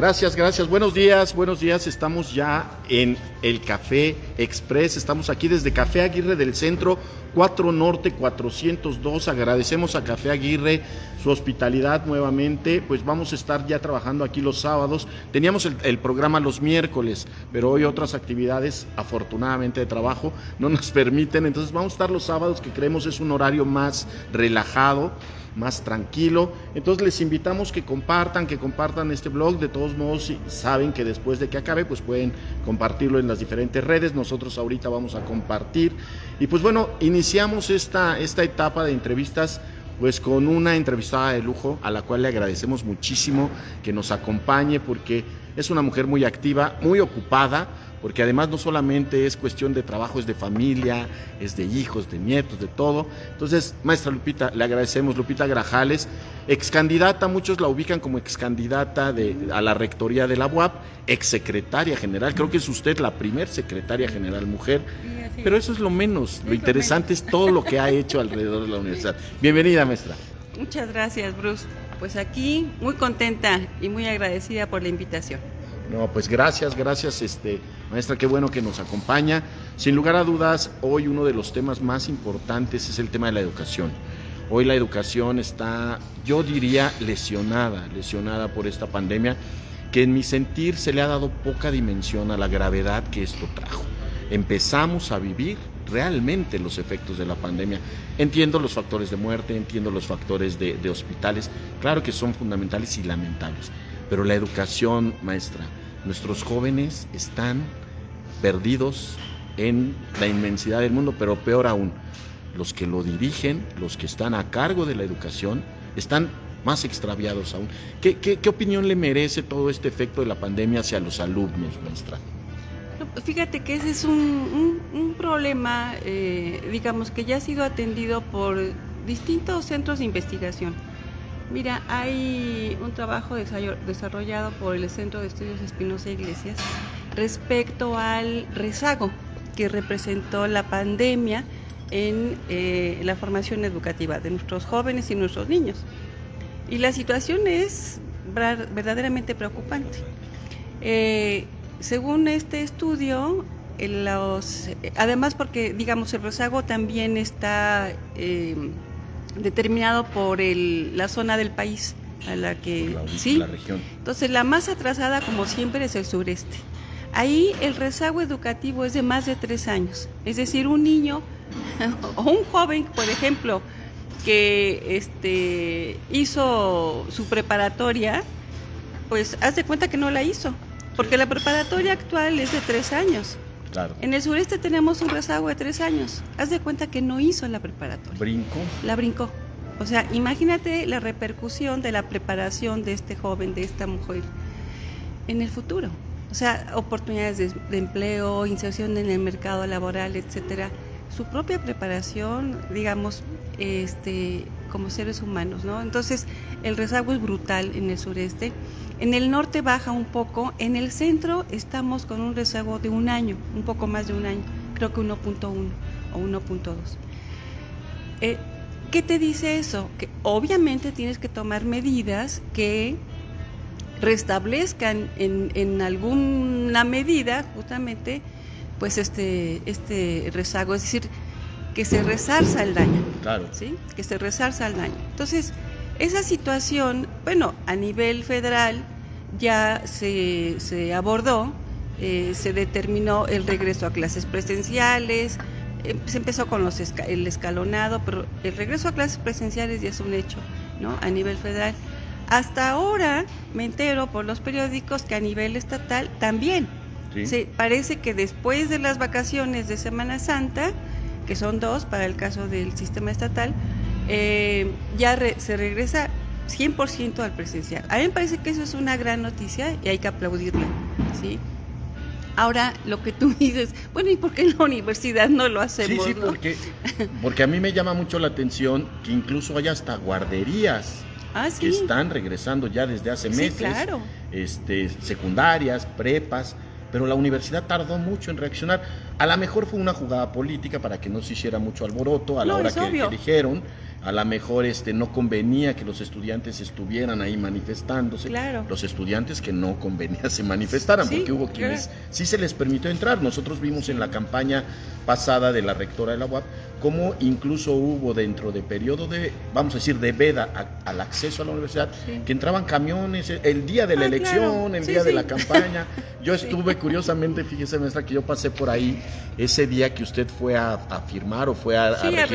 Gracias, gracias. Buenos días, buenos días. Estamos ya en el Café Express. Estamos aquí desde Café Aguirre del Centro, 4 Norte 402. Agradecemos a Café Aguirre su hospitalidad nuevamente. Pues vamos a estar ya trabajando aquí los sábados. Teníamos el, el programa los miércoles, pero hoy otras actividades, afortunadamente de trabajo, no nos permiten. Entonces vamos a estar los sábados, que creemos es un horario más relajado más tranquilo. Entonces les invitamos que compartan, que compartan este blog. De todos modos, saben que después de que acabe, pues pueden compartirlo en las diferentes redes. Nosotros ahorita vamos a compartir. Y pues bueno, iniciamos esta, esta etapa de entrevistas pues con una entrevistada de lujo a la cual le agradecemos muchísimo que nos acompañe porque es una mujer muy activa, muy ocupada, porque además no solamente es cuestión de trabajo, es de familia, es de hijos, de nietos, de todo. Entonces, maestra Lupita, le agradecemos, Lupita Grajales, ex candidata, muchos la ubican como ex candidata de, a la rectoría de la UAP, ex secretaria general, creo que es usted la primer secretaria general mujer, pero eso es lo menos, lo interesante es todo lo que ha hecho alrededor de la universidad. Bienvenida, maestra. Muchas gracias, Bruce. Pues aquí muy contenta y muy agradecida por la invitación. No, pues gracias, gracias, este, maestra, qué bueno que nos acompaña. Sin lugar a dudas, hoy uno de los temas más importantes es el tema de la educación. Hoy la educación está, yo diría, lesionada, lesionada por esta pandemia, que en mi sentir se le ha dado poca dimensión a la gravedad que esto trajo. Empezamos a vivir realmente los efectos de la pandemia. Entiendo los factores de muerte, entiendo los factores de, de hospitales, claro que son fundamentales y lamentables, pero la educación, maestra, nuestros jóvenes están perdidos en la inmensidad del mundo, pero peor aún, los que lo dirigen, los que están a cargo de la educación, están más extraviados aún. ¿Qué, qué, qué opinión le merece todo este efecto de la pandemia hacia los alumnos, maestra? Fíjate que ese es un, un, problema, eh, digamos, que ya ha sido atendido por distintos centros de investigación. Mira, hay un trabajo desarrollado por el Centro de Estudios Espinosa Iglesias respecto al rezago que representó la pandemia en eh, la formación educativa de nuestros jóvenes y nuestros niños. Y la situación es verdaderamente preocupante. Eh, según este estudio, además porque digamos el rezago también está eh, determinado por el, la zona del país a la que la, sí. la región. Entonces la más atrasada como siempre es el sureste. Ahí el rezago educativo es de más de tres años. Es decir, un niño o un joven, por ejemplo, que este, hizo su preparatoria, pues haz de cuenta que no la hizo, porque la preparatoria actual es de tres años. Claro. En el sureste tenemos un rezago de tres años. Haz de cuenta que no hizo la preparatoria. Brinco. La brincó. O sea, imagínate la repercusión de la preparación de este joven, de esta mujer, en el futuro. O sea, oportunidades de, de empleo, inserción en el mercado laboral, etcétera. Su propia preparación, digamos, este, como seres humanos, ¿no? Entonces, el rezago es brutal en el sureste. En el norte baja un poco, en el centro estamos con un rezago de un año, un poco más de un año, creo que 1.1 o 1.2. Eh, ¿Qué te dice eso? Que obviamente tienes que tomar medidas que restablezcan en, en alguna medida justamente pues este, este rezago, es decir, que se resarza el daño. Claro. ¿sí? Que se resarza el daño. Entonces, esa situación, bueno, a nivel federal ya se, se abordó, eh, se determinó el regreso a clases presenciales, eh, se empezó con los esca el escalonado, pero el regreso a clases presenciales ya es un hecho, ¿no? A nivel federal. Hasta ahora me entero por los periódicos que a nivel estatal también. Sí. Se, parece que después de las vacaciones de Semana Santa, que son dos para el caso del sistema estatal, eh, ya re, se regresa 100% al presencial. A mí me parece que eso es una gran noticia y hay que aplaudirla, ¿sí? Ahora, lo que tú dices, bueno, ¿y por qué en la universidad no lo hacemos? Sí, sí, no? porque, porque a mí me llama mucho la atención que incluso hay hasta guarderías ah, que están regresando ya desde hace meses, claro. este, secundarias, prepas, pero la universidad tardó mucho en reaccionar. A lo mejor fue una jugada política para que no se hiciera mucho alboroto a la No, hora que, que dijeron, a lo mejor este, no convenía que los estudiantes estuvieran ahí manifestándose. Claro. Los estudiantes que no convenía se manifestaran, Sí, porque hubo quienes sí se les permitió entrar. Nosotros vimos en la campaña pasada de la rectora de la UAP cómo incluso hubo dentro de periodo de, vamos a decir, de veda a- al acceso a la universidad, Sí. que entraban camiones eh, el día de la Ah, elección, claro. el Sí, día de la campaña. Yo estuve, curiosamente, fíjese, maestra, que yo pasé por ahí ese día que usted fue a, a firmar o fue a, a a registrarse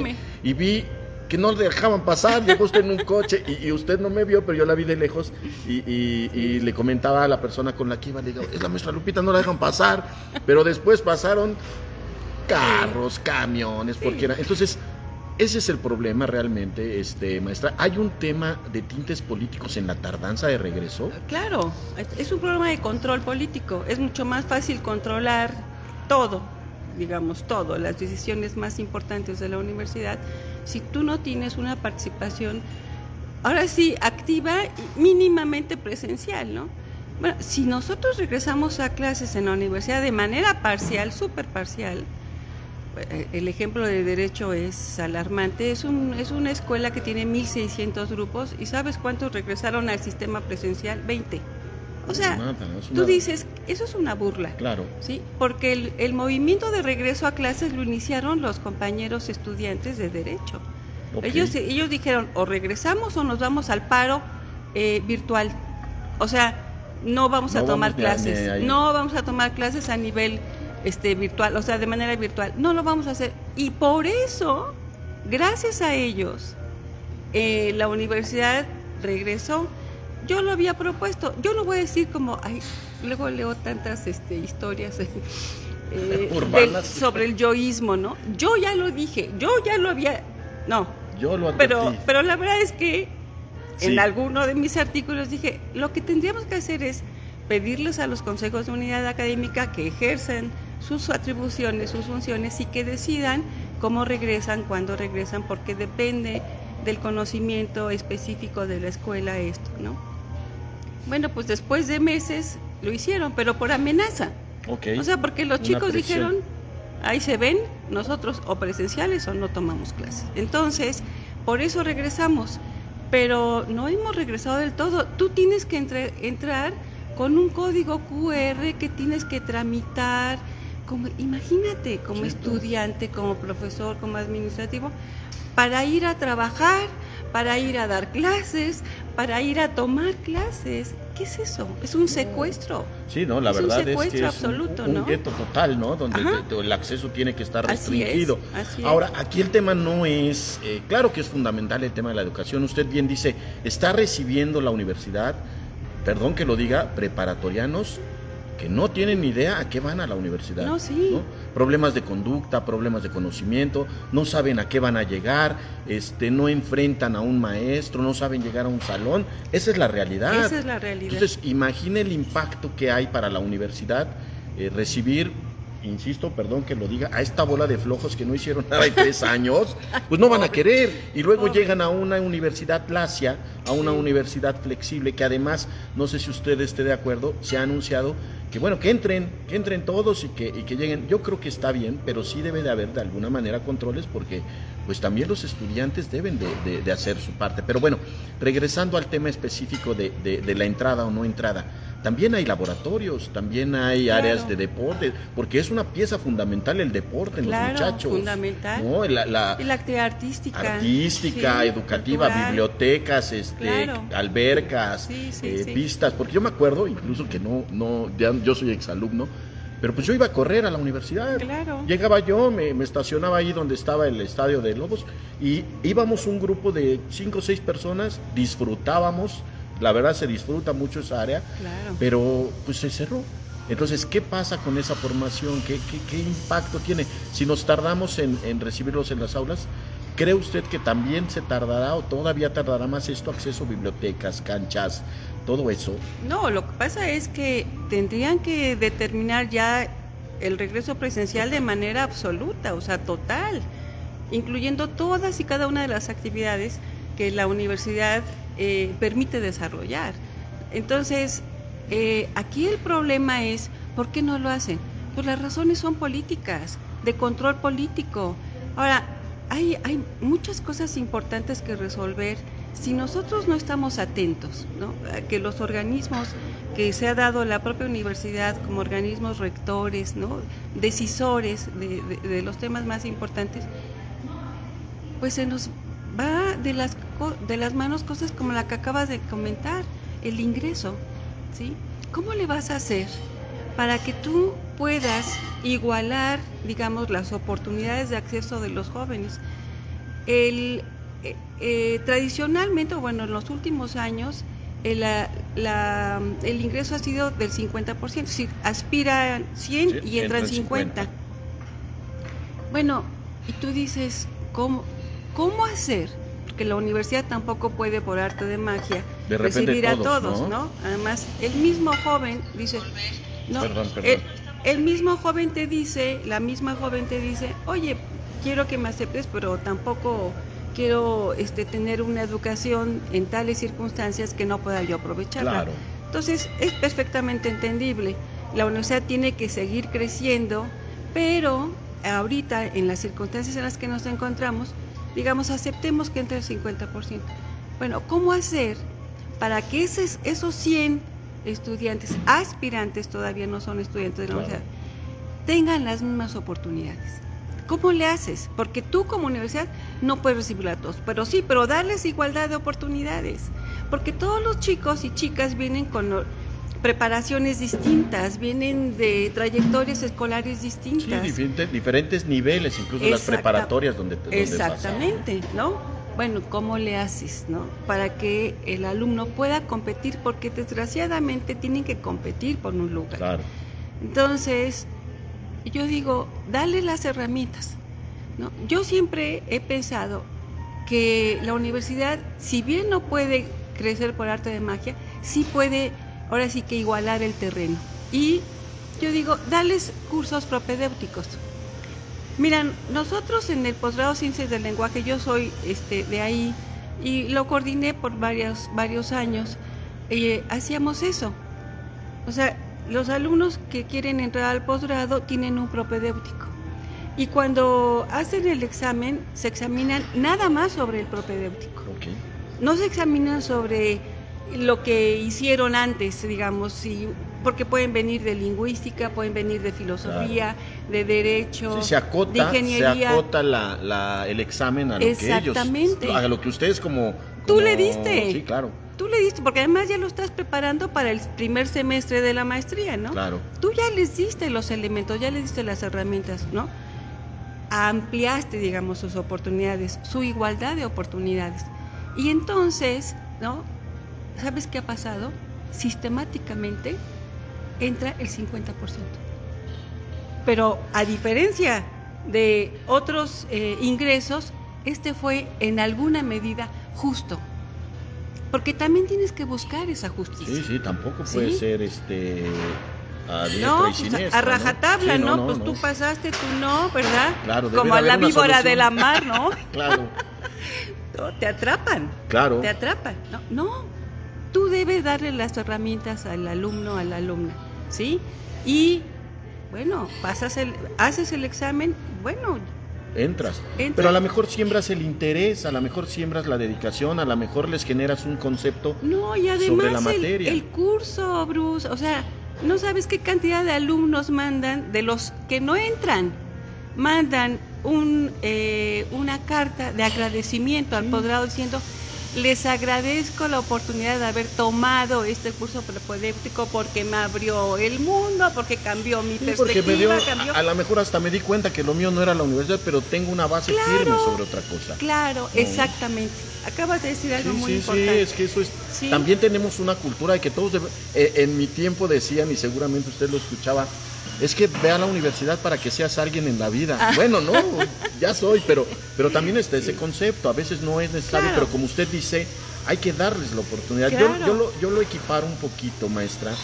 registrarme. y vi que no le dejaban pasar, llegó usted en un coche y, y usted no me vio, pero yo la vi de lejos y, y- y le comentaba a la persona con la que iba, le digo, es la maestra Lupita, no la dejan pasar, pero después pasaron carros, camiones, porque era, entonces ese es el problema realmente, este maestra. Hay un tema de tintes políticos en la tardanza de regreso. Claro, es un problema de control político. Es mucho más fácil controlar todo, digamos todo, las decisiones más importantes de la universidad, si tú no tienes una participación, ahora sí, activa y mínimamente presencial, ¿no? Bueno, si nosotros regresamos a clases en la universidad de manera parcial, súper parcial, eh, el ejemplo de derecho es alarmante. Es, un, es una escuela que tiene 1.600 grupos y ¿sabes cuántos regresaron al sistema presencial? 20. O sea, tú dices, eso es una burla. Claro. ¿sí? Porque el, el movimiento de regreso a clases lo iniciaron los compañeros estudiantes de derecho. Ellos, ellos dijeron, o regresamos o nos vamos al paro eh, virtual. O sea, no vamos No a tomar vamos clases, a no vamos a tomar clases a nivel este, virtual, o sea, de manera virtual. No lo vamos a hacer. Y por eso, gracias a ellos, eh, la universidad regresó. Yo lo había propuesto. Yo no voy a decir como, ay, luego leo tantas este, historias eh, del- sobre el yoísmo, ¿no? Yo ya lo dije, yo ya lo había, no, Yo lo advertí. pero, pero la verdad es que Sí. en alguno de mis artículos dije, lo que tendríamos que hacer es pedirles a los consejos de unidad académica que ejercen sus atribuciones, sus funciones y que decidan cómo regresan, cuándo regresan, porque depende del conocimiento específico de la escuela esto, ¿no? Bueno, pues después de meses lo hicieron, pero por amenaza. O sea, porque los Una chicos presión. dijeron, ahí se ven, nosotros o presenciales o no tomamos clases. Entonces, por eso regresamos, pero no hemos regresado del todo. Tú tienes que entre- entrar con un código QR que tienes que tramitar. Como, imagínate, como Cierto. estudiante, como profesor, como administrativo, para ir a trabajar, para ir a dar clases, para ir a tomar clases. ¿Qué es eso? Es un secuestro. Sí, no, la Es un verdad es que es un- absoluto, un, ¿no? gueto total, ¿no? Donde Ajá. te- te- el acceso tiene que estar Así es, restringido. así es. Ahora, aquí el tema no es, eh, claro que es fundamental el tema de la educación. Usted bien dice, está recibiendo la universidad, perdón que lo diga, preparatorianos que no tienen ni idea a qué van a la universidad. No, sí. Problemas de conducta, problemas de conocimiento, no saben a qué van a llegar, este, no enfrentan a un maestro, no saben llegar a un salón. Esa es la realidad. Esa es la realidad. Entonces, imagine el impacto que hay para la universidad eh, recibir, insisto, perdón que lo diga, a esta bola de flojos que no hicieron nada en tres años, pues no van a querer. Y luego Pobre. llegan a una universidad lacia, a una Sí. universidad flexible, que además, no sé si usted esté de acuerdo, se ha anunciado que bueno, que entren, que entren todos y que, y que lleguen. Yo creo que está bien, pero sí debe de haber de alguna manera controles porque pues también los estudiantes deben de, de- de hacer su parte. Pero bueno, regresando al tema específico de, de- de la entrada o no entrada, también hay laboratorios, también hay Claro. áreas de deporte, porque es una pieza fundamental el deporte en Claro, los muchachos. fundamental. ¿no? La- la- Y la actividad artística. artística, sí, educativa, cultural. bibliotecas, este, Claro. albercas, Sí, sí, eh, sí. pistas, porque yo me acuerdo, incluso que no, no, ya- yo soy exalumno, pero pues yo iba a correr a la universidad. Claro. Llegaba yo, me, me estacionaba ahí donde estaba el estadio de Lobos y íbamos un grupo de cinco o seis personas, disfrutábamos, la verdad se disfruta mucho esa área, Claro. pero pues se cerró. Entonces, ¿qué pasa con esa formación? ¿Qué, qué- qué impacto tiene? Si nos tardamos en, en recibirlos en las aulas, ¿cree usted que también se tardará o todavía tardará más esto? Acceso a bibliotecas, canchas, todo eso. No, lo que pasa es que tendrían que determinar ya el regreso presencial de manera absoluta, o sea, total, incluyendo todas y cada una de las actividades que la universidad eh, permite desarrollar. Entonces, eh, aquí el problema es, ¿por qué no lo hacen? Pues las razones son políticas, de control político. Ahora, hay, hay muchas cosas importantes que resolver si nosotros no estamos atentos, ¿no? A que los organismos que se ha dado la propia universidad como organismos rectores, ¿no? decisores de, de los temas más importantes, pues se nos va de las, de las manos cosas como la que acabas de comentar, el ingreso, ¿sí? ¿Cómo le vas a hacer para que tú puedas igualar, digamos, las oportunidades de acceso de los jóvenes? El, eh, eh, tradicionalmente, bueno, en los últimos años, el, eh, el ingreso ha sido del 50%, es aspira 100 y entra 50. Bueno, y tú dices, ¿cómo, ¿cómo hacer? Porque la universidad tampoco puede, por arte de magia, recibir a todos, ¿no? Además, el mismo joven dice, no, el mismo joven te dice, la misma joven te dice, oye, quiero que me aceptes, pero tampoco quiero este, tener una educación en tales circunstancias que no pueda yo aprovecharla. Entonces, es perfectamente entendible. La universidad tiene que seguir creciendo, pero ahorita, en las circunstancias en las que nos encontramos, digamos, aceptemos que entre el 50%. Bueno, ¿cómo hacer para que esos, esos 100 estudiantes, aspirantes todavía no son estudiantes de la universidad, tengan las mismas oportunidades? ¿Cómo le haces? Porque tú como universidad no puedes recibir a todos, pero sí, pero darles igualdad de oportunidades. Porque todos los chicos y chicas vienen con preparaciones distintas, vienen de trayectorias escolares distintas. Sí, diferentes, niveles, incluso las preparatorias donde, donde Exactamente, ¿no? Bueno, ¿cómo le haces, no? Para que el alumno pueda competir, porque desgraciadamente tienen que competir por un lugar. Claro. Entonces, yo digo, dale las herramientas. ¿no? Yo siempre he pensado que la universidad, si bien no puede crecer por arte de magia, sí puede, ahora sí que igualar el terreno. Y yo digo, dales cursos propedéuticos. Miran, nosotros en el posgrado Ciencias del Lenguaje, yo soy este, de ahí y lo coordiné por varios, varios años, eh, hacíamos eso. O sea, los alumnos que quieren entrar al posgrado tienen un propedéutico. Y cuando hacen el examen, se examinan nada más sobre el propedéutico. No se examinan sobre lo que hicieron antes, digamos, porque pueden venir de lingüística, pueden venir de filosofía, de derecho, se acota, de ingeniería. Se acota la, el examen a lo que ellos, a lo que ustedes como, como... Tú le diste. Sí, claro tú le diste, porque además ya lo estás preparando para el primer semestre de la maestría, ¿no? Claro. Tú ya les diste los elementos, ya les diste las herramientas, ¿no? Ampliaste, digamos, sus oportunidades, su igualdad de oportunidades. Y entonces, ¿no? ¿Sabes qué ha pasado? Sistemáticamente entra el 50%. Pero a diferencia de otros eh, ingresos, este fue en alguna medida justo. Porque también tienes que buscar esa justicia. Sí, sí, tampoco puede ser este a no, y pues, a rajatabla, ¿no? Pues tú pasaste, tú no, ¿verdad? Claro, Como a la víbora de la mar, ¿no? claro. te atrapan. Claro. Te atrapan. No, no. Tú debes darle las herramientas al alumno, a la alumna, ¿sí? Y bueno, pasas el, haces el examen, bueno, entras. Pero a lo mejor siembras el interés, a lo mejor siembras la dedicación, a lo mejor les generas un concepto no, y además sobre la materia. El, curso, Bruce, o sea, no sabes qué cantidad de alumnos mandan de los que no entran. Mandan un, eh, una carta de agradecimiento al posgrado diciendo les agradezco la oportunidad de haber tomado este curso propedéutico porque me abrió el mundo, porque cambió mi perspectiva. a, lo mejor hasta me di cuenta que lo mío no era la universidad, pero tengo una base firme sobre otra cosa. Claro, exactamente. Acabas de decir algo muy importante. Sí, es que eso es. También tenemos una cultura de que todos, eh, en mi tiempo decían, y seguramente usted lo escuchaba, es que ve a la universidad para que seas alguien en la vida. Ah. Bueno, no, ya soy, pero, pero también está ese concepto. A veces no es necesario, pero como usted dice, hay que darles la oportunidad. Yo, yo, lo, yo lo equiparo un poquito, maestra.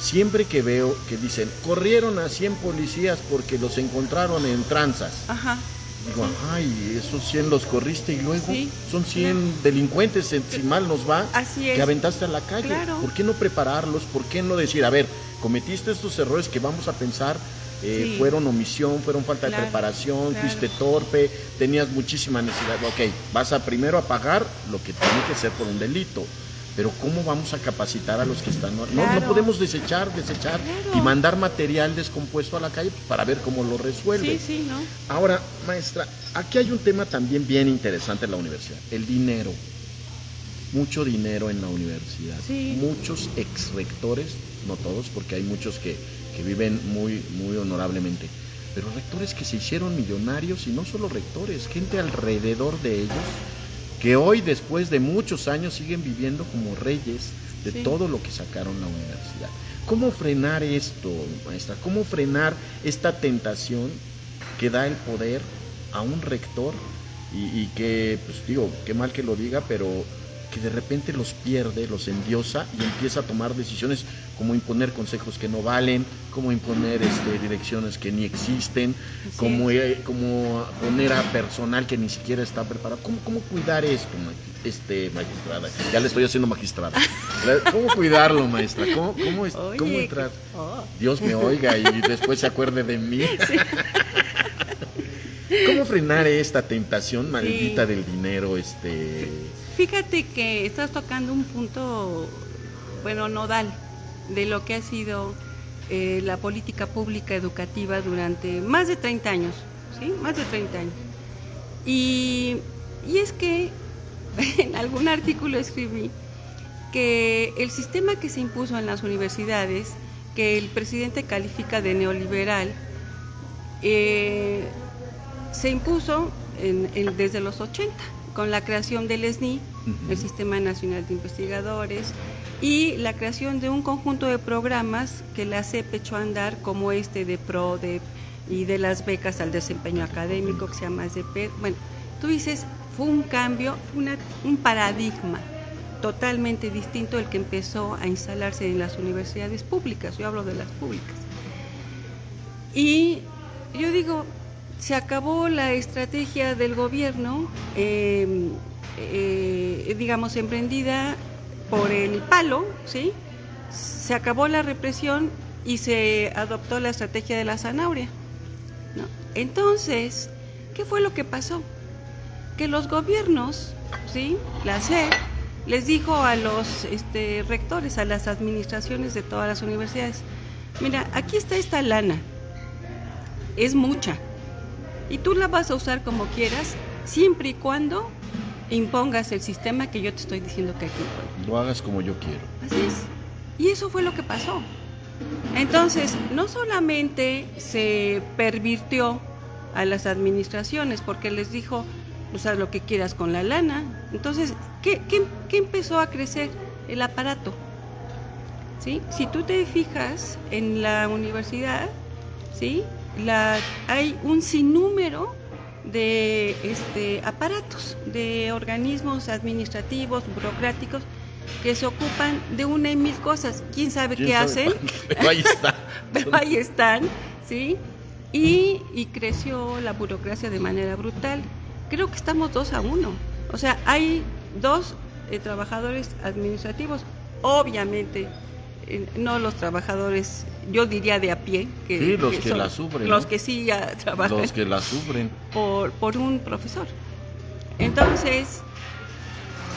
Siempre que veo que dicen, corrieron a 100 policías porque los encontraron en tranzas. Ajá. Digo, ay, esos 100 los corriste y luego son 100 delincuentes, si mal nos va, que aventaste a la calle. ¿Por qué no prepararlos? ¿Por qué no decir, a ver, cometiste estos errores que vamos a pensar eh, fueron omisión, fueron falta de preparación, fuiste torpe, tenías muchísima necesidad. Ok, vas a primero a pagar lo que tiene que ser por un delito. Pero ¿cómo vamos a capacitar a los que están? No, no podemos desechar, desechar y mandar material descompuesto a la calle para ver cómo lo resuelve. Sí, sí, ¿no? Ahora, maestra, aquí hay un tema también bien interesante en la universidad, el dinero. Mucho dinero en la universidad. Muchos ex rectores, no todos, porque hay muchos que, que viven muy, muy honorablemente, pero rectores que se hicieron millonarios y no solo rectores, gente alrededor de ellos que hoy después de muchos años siguen viviendo como reyes de todo lo que sacaron la universidad. ¿Cómo frenar esto, maestra? ¿Cómo frenar esta tentación que da el poder a un rector y, y que, pues digo, qué mal que lo diga, pero que de repente los pierde, los endiosa y empieza a tomar decisiones como imponer consejos que no valen, como imponer este, direcciones que ni existen, como, eh, como poner a personal que ni siquiera está preparado. ¿Cómo, cómo cuidar esto, este, magistrada? Ya le estoy haciendo magistrada. ¿Cómo cuidarlo, maestra? ¿Cómo, cómo, cómo entrar? Oh. Dios me oiga y después se acuerde de mí. ¿Cómo frenar esta tentación maldita del dinero? Este... Fíjate que estás tocando un punto, bueno, nodal de lo que ha sido eh, la política pública educativa durante más de 30 años, ¿sí? Más de 30 años. Y, y es que en algún artículo escribí que el sistema que se impuso en las universidades, que el presidente califica de neoliberal, eh, se impuso desde los 80 con la creación del SNI, el Sistema Nacional de Investigadores, y la creación de un conjunto de programas que la CEP echó a andar, como este de PRODEP y de las becas al desempeño académico, que se llama SDP. Bueno, tú dices, fue un cambio, un paradigma totalmente distinto el que empezó a instalarse en las universidades públicas, yo hablo de las públicas. Y yo digo, se acabó la estrategia del gobierno, em, eh, digamos, emprendida por el palo, ¿sí? Se acabó la represión y se adoptó la estrategia de la zanahoria. Entonces, ¿qué fue lo que pasó? Que los gobiernos, ¿sí? La SED, les dijo a los este, rectores, a las administraciones de todas las universidades, mira, aquí está esta lana, es mucha, y tú la vas a usar como quieras, siempre y cuando impongas el sistema que yo te estoy diciendo que aquí. Lo hagas como yo quiero. Así es. Y eso fue lo que pasó. Entonces, no solamente se pervirtió a las administraciones porque les dijo, pues haz lo que quieras con la lana. Entonces, ¿qué, qué empezó a crecer? El aparato. ¿Sí? Si tú te fijas en la universidad, ¿sí? La, hay un sinnúmero de este, aparatos, de organismos administrativos, burocráticos, que se ocupan de una y mil cosas. ¿Quién sabe qué hacen? Pero ahí están. Pero ahí están, ¿sí? Y, y, creció la burocracia de manera brutal. Creo que estamos dos a uno. O sea, hay dos eh, trabajadores administrativos. Obviamente, no los trabajadores, yo diría de a pie, que, sí, los que, la sufren. Los que sí ya trabajan. Los que la sufren. Por, por un profesor. Entonces,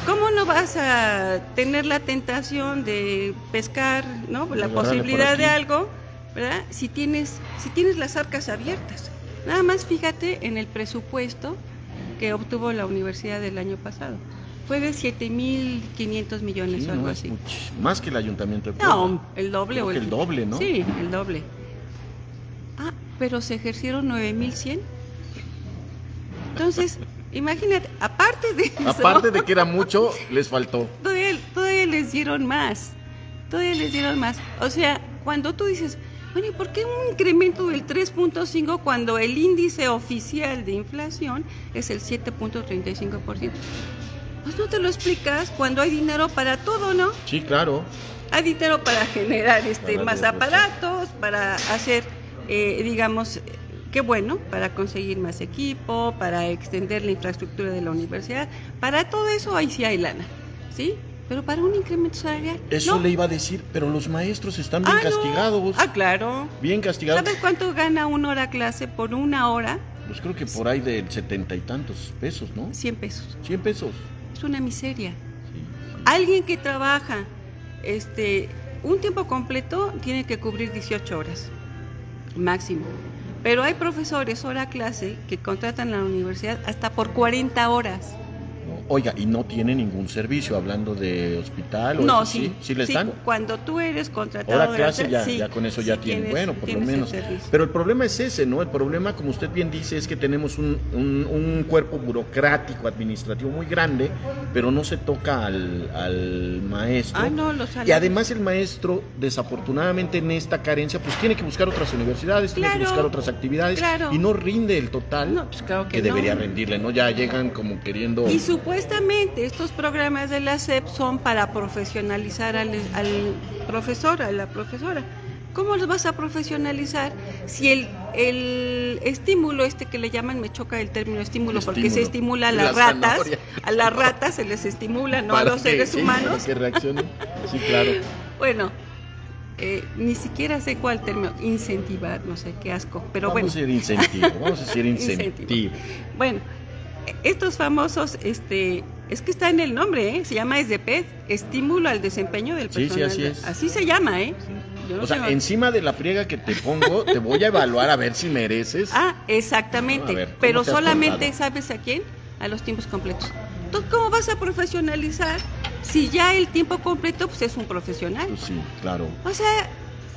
¿cómo no vas a tener la tentación de pescar, ¿no? la posibilidad de algo, ¿verdad? Si tienes, si tienes las arcas abiertas. Nada más fíjate en el presupuesto que obtuvo la universidad del año pasado fue de 7.500 millones o algo así. más que el ayuntamiento de Puebla. No, el doble. o el, el doble, ¿no? Sí, el doble. Ah, pero se ejercieron 9.100. Entonces, imagínate, aparte de eso, Aparte de que era mucho, les faltó. Todavía, todavía les dieron más. Todavía les dieron más. O sea, cuando tú dices, bueno, ¿y por qué un incremento del 3.5 cuando el índice oficial de inflación es el 7.35%? Pues no te lo explicas cuando hay dinero para todo, ¿no? Sí, claro. Hay dinero para generar este más aparatos, para hacer, eh, digamos, Qué bueno, para conseguir más equipo, para extender la infraestructura de la universidad, para todo eso ahí sí hay lana, ¿sí? Pero para un incremento salarial. Eso no. le iba a decir, pero los maestros están bien Ah, no. castigados. Ah, claro. Bien castigados. ¿Sabes cuánto gana una hora clase por una hora? Pues creo que por ahí de setenta y tantos pesos, ¿no? 100 pesos. 100 pesos. Es una miseria. Alguien que trabaja este, un tiempo completo tiene que cubrir 18 horas máximo. Pero hay profesores hora clase que contratan a la universidad hasta por 40 horas. Oiga, y no tiene ningún servicio, hablando de hospital o No, eso, sí, ¿Sí le están? Cuando tú eres contratado Hora de clase la- ya, sí, ya con eso ya sí tiene. tienes- bueno, por lo menos. Pero el problema es ese, ¿no? El problema, como usted bien dice, es que tenemos un, un- un cuerpo burocrático, administrativo muy grande, pero no se toca al, al maestro. Ah, no, los Y además el maestro, desafortunadamente en esta carencia, pues tiene que buscar otras universidades, tiene que buscar otras actividades claro. y no rinde el total No, pues claro que que, no. debería rendirle, ¿no? Ya llegan como queriendo... Y supuestamente estos programas de la SEP son para profesionalizar al, al profesor, a la profesora. ¿Cómo los vas a profesionalizar si el, el estímulo este que le llaman, me choca el término estímulo, porque se estimula a La las ratas, a las ratas se les estimula, no a los que- seres sí, humanos? para que reaccionen. Sí, claro. Bueno, eh, ni siquiera sé cuál término, incentivar, no sé, qué asco, pero vamos bueno. a decir incentivo, vamos a decir incentivo. Bueno, estos famosos, este, es que está en el nombre, ¿eh? se llama SDP, estímulo al desempeño del Sí, sí, personal. así es. Así se llama, ¿eh? Yo no O sea, tengo- encima de la friega que te pongo, te voy a evaluar a ver si mereces. Ah, exactamente, A ver, ¿cómo pero solamente, portado? ¿sabes a quién? A los tiempos completos. Entonces, ¿cómo vas a profesionalizar si ya el tiempo completo pues, es un profesional? Pues sí, claro. O sea,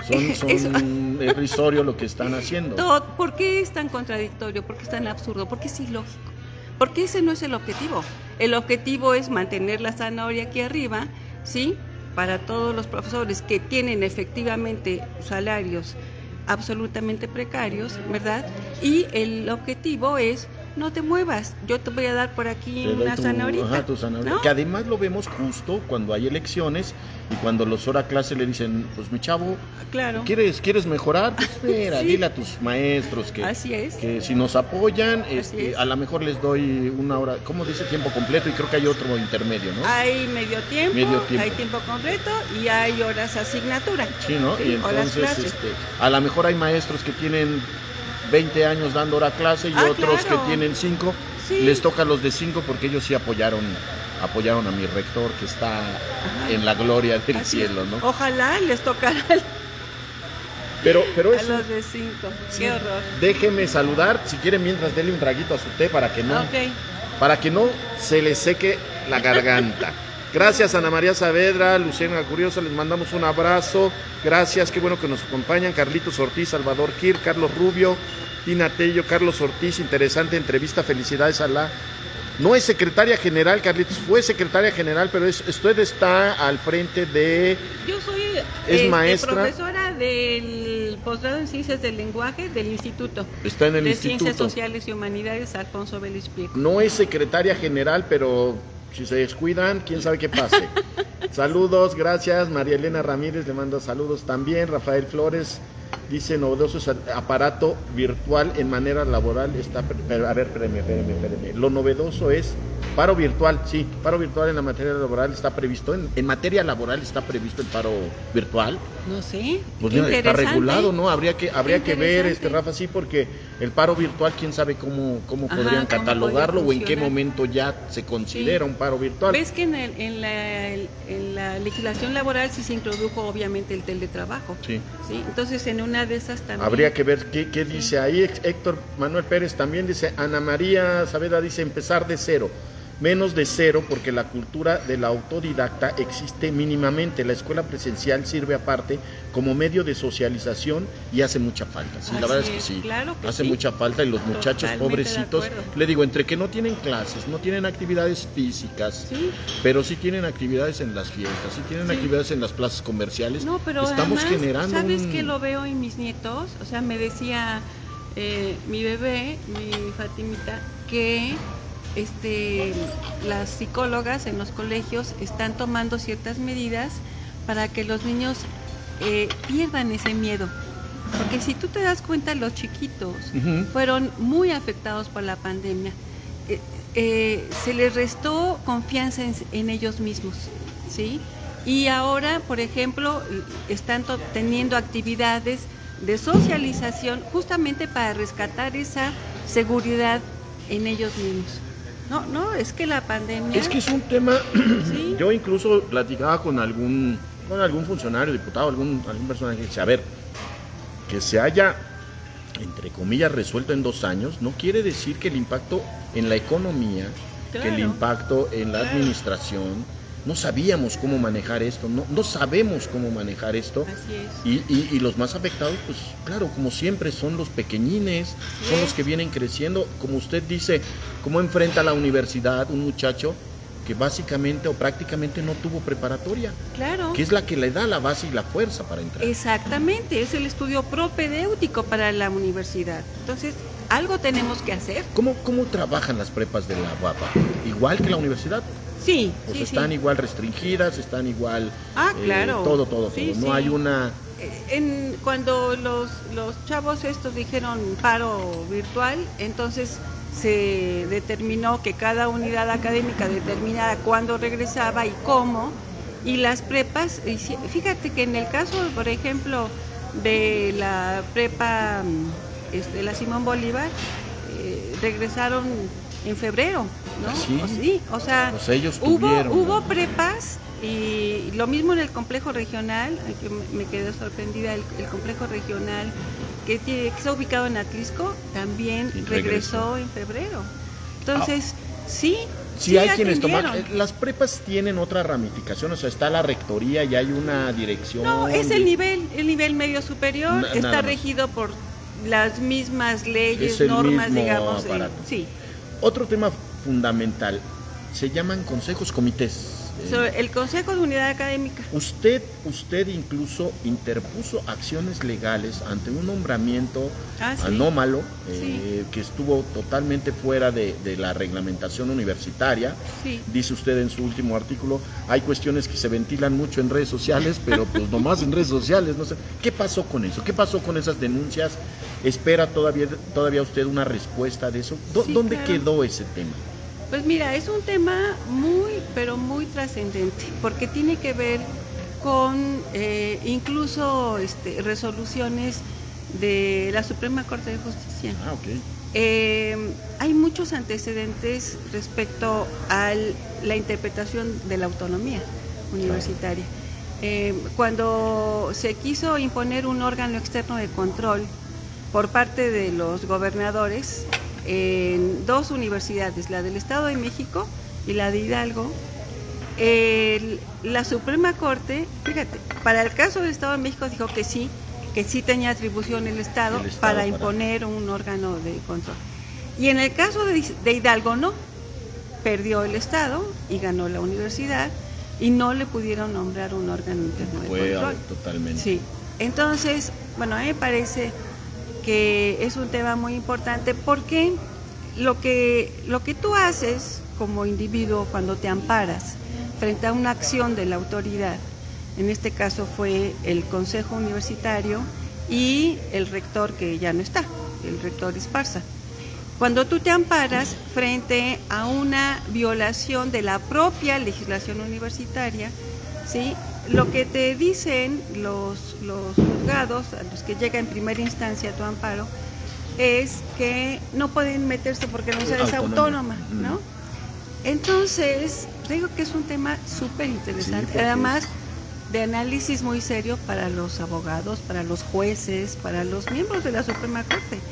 Son, son irrisorio lo que están haciendo. todo- ¿por qué es tan contradictorio? ¿Por qué es tan absurdo? ¿Por qué es ilógico? Porque ese no es el objetivo. El objetivo es mantener la zanahoria aquí arriba, ¿sí? Para todos los profesores que tienen efectivamente salarios absolutamente precarios, ¿verdad? Y el objetivo es no te muevas, yo te voy a dar por aquí Te una tu- zanahorita. ajá, tu zanahoria. ¿no? Que además lo vemos justo cuando hay elecciones y cuando los hora clase le dicen, pues mi chavo, Claro, ¿quieres, ¿quieres mejorar? Pues mira, Sí. dile a tus maestros que, así es. que si nos apoyan, este, es. a lo mejor les doy una hora, ¿cómo dice tiempo completo? Y creo que hay otro intermedio, ¿no? Hay medio tiempo, Medio tiempo. hay tiempo completo y hay horas asignatura. Sí, ¿no? Sí, y entonces, este, a lo mejor hay maestros que tienen 20 años dando hora clase y Ah, otros claro. que tienen 5. Sí. Les toca a los de 5 porque ellos sí apoyaron apoyaron a mi rector que está en la gloria del Así cielo, ¿no? Ojalá les tocara al- Pero, pero a eso, los de cinco. sí, Qué horror. déjeme saludar, si quieren mientras dele un traguito a su té para que no, para que no se le seque la garganta. Gracias Ana María Saavedra, Luciana Curiosa, les mandamos un abrazo. Gracias, qué bueno que nos acompañan. Carlitos Ortiz, Salvador Kir, Carlos Rubio, Tina Tello, Carlos Ortiz, interesante entrevista, felicidades a la... No es secretaria general, Carlitos, fue secretaria general, pero es, usted está al frente de... Yo soy Es este, maestra. profesora del posgrado en Ciencias del Lenguaje del Instituto Está en el de instituto. Ciencias Sociales y Humanidades Alfonso Vélez Prieto. No es secretaria general, pero si se descuidan, quién sabe qué pase. saludos, gracias. María Elena Ramírez le manda saludos también. Rafael Flores dice novedoso es aparato virtual en manera laboral está. Pero, a ver, espérame, espérame, espérame. Lo novedoso es paro virtual, sí, paro virtual en la materia laboral está previsto. En, en materia laboral está previsto el paro virtual. No sé. Pues mira, está regulado, ¿no? Habría que, habría que ver, este Rafa, sí, porque el paro virtual, quién sabe cómo, cómo Ajá, podrían cómo catalogarlo o en qué momento ya se considera Sí. un paro virtual. Ves que en, el- en la, en la legislación laboral sí se introdujo obviamente el teletrabajo. Sí. ¿sí? Entonces en una de esas también. Habría que ver qué, dice ahí. Héctor Manuel Pérez también dice, Ana María Saavedra dice empezar de cero. Menos de cero porque la cultura de la autodidacta existe mínimamente. La escuela presencial sirve aparte como medio de socialización y hace mucha falta. Sí, la verdad es que sí. claro que hace sí. mucha falta y los muchachos Totalmente pobrecitos, le digo, entre que no tienen clases, no tienen actividades físicas, Sí. pero sí tienen actividades en las fiestas, sí tienen Sí. actividades en las plazas comerciales. No, pero Estamos además, generando ¿sabes un- qué lo veo en mis nietos? O sea, me decía eh, mi bebé, mi Fatimita, que este, las psicólogas en los colegios están tomando ciertas medidas para que los niños eh, pierdan ese miedo, Porque si tú te das cuenta, los chiquitos fueron muy afectados por la pandemia. Eh, eh, se les restó confianza en, ellos mismos, ¿sí? Y ahora, por ejemplo, están teniendo actividades de socialización justamente para rescatar esa seguridad en ellos mismos. No, no, es que la pandemia... Es que es un tema, yo incluso platicaba con algún, con algún funcionario, diputado, algún, algún personaje, que dice, a ver, que se haya, entre comillas, resuelto en dos años, no quiere decir que el impacto en la economía, que el impacto en la administración, no sabíamos cómo manejar esto, no, no sabemos cómo manejar esto. Así es. Y, los más afectados, pues claro, como siempre, son los pequeñines, son los que vienen creciendo. Como usted dice, ¿cómo enfrenta la universidad un muchacho que básicamente o prácticamente no tuvo preparatoria. Claro. Que es la que le da la base y la fuerza para entrar. Exactamente, es el estudio propedéutico para la universidad. Entonces, algo tenemos que hacer. ¿Cómo, cómo trabajan las prepas de la UAPA? ¿Igual que la universidad? Sí. Pues están igual restringidas, están igual. Ah, eh, claro. todo, todo, todo. no hay una. Eh, en, cuando los, los chavos estos dijeron paro virtual, entonces se determinó que cada unidad académica determinara cuándo regresaba y cómo, y las prepas, fíjate que en el caso, por ejemplo, de la prepa de este, la Simón Bolívar, eh, regresaron en febrero, ¿no? Sí, o, sea, ellos hubo, hubo prepas y lo mismo en el complejo regional, que me quedé sorprendida, el complejo regional que, tiene, que está ubicado en Atlisco, también regresó, en febrero. Entonces, sí. Sí, hay quienes toman. Eh, las prepas tienen otra ramificación, o sea, está la rectoría y hay una dirección. No, es el nivel, el nivel medio superior, está regido por las mismas leyes, normas, digamos. sí. Otro tema fundamental, se llaman consejos comités el Consejo de Unidad Académica. Usted, usted incluso interpuso acciones legales ante un nombramiento ah, anómalo eh, que estuvo totalmente fuera de, la reglamentación universitaria. Dice usted en su último artículo, hay cuestiones que se ventilan mucho en redes sociales, pero pues nomás en redes sociales, no sé. ¿Qué pasó con eso? ¿Qué pasó con esas denuncias? ¿Espera todavía, todavía usted una respuesta de eso? ¿Dónde quedó ese tema? Pues mira, es un tema muy, pero muy trascendente, porque tiene que ver con eh, incluso este, resoluciones de la Suprema Corte de Justicia. Ah, ok. Eh, hay muchos antecedentes respecto a la interpretación de la autonomía universitaria. Eh, cuando se quiso imponer un órgano externo de control por parte de los gobernadores, en dos universidades, la del Estado de México y la de Hidalgo. la Suprema Corte, fíjate, para el caso del Estado de México dijo que sí, que sí tenía atribución el Estado, para, imponer un órgano de control. Y en el caso de, Hidalgo no, perdió el Estado y ganó la universidad y no le pudieron nombrar un órgano interno de control. totalmente. Sí. Entonces, bueno, a mí me parece que es un tema muy importante porque lo que, lo que tú haces como individuo cuando te amparas frente a una acción de la autoridad, en este caso fue el Consejo Universitario y el rector que ya no está, el rector Esparza. Cuando tú te amparas frente a una violación de la propia legislación universitaria, ¿sí? Lo que te dicen los, los juzgados, a los que llega en primera instancia tu amparo, es que no pueden meterse porque no es autónoma, ¿no? Entonces, digo que es un tema súper interesante, además de análisis muy serio para los abogados, para los jueces, para los miembros de la Suprema Corte,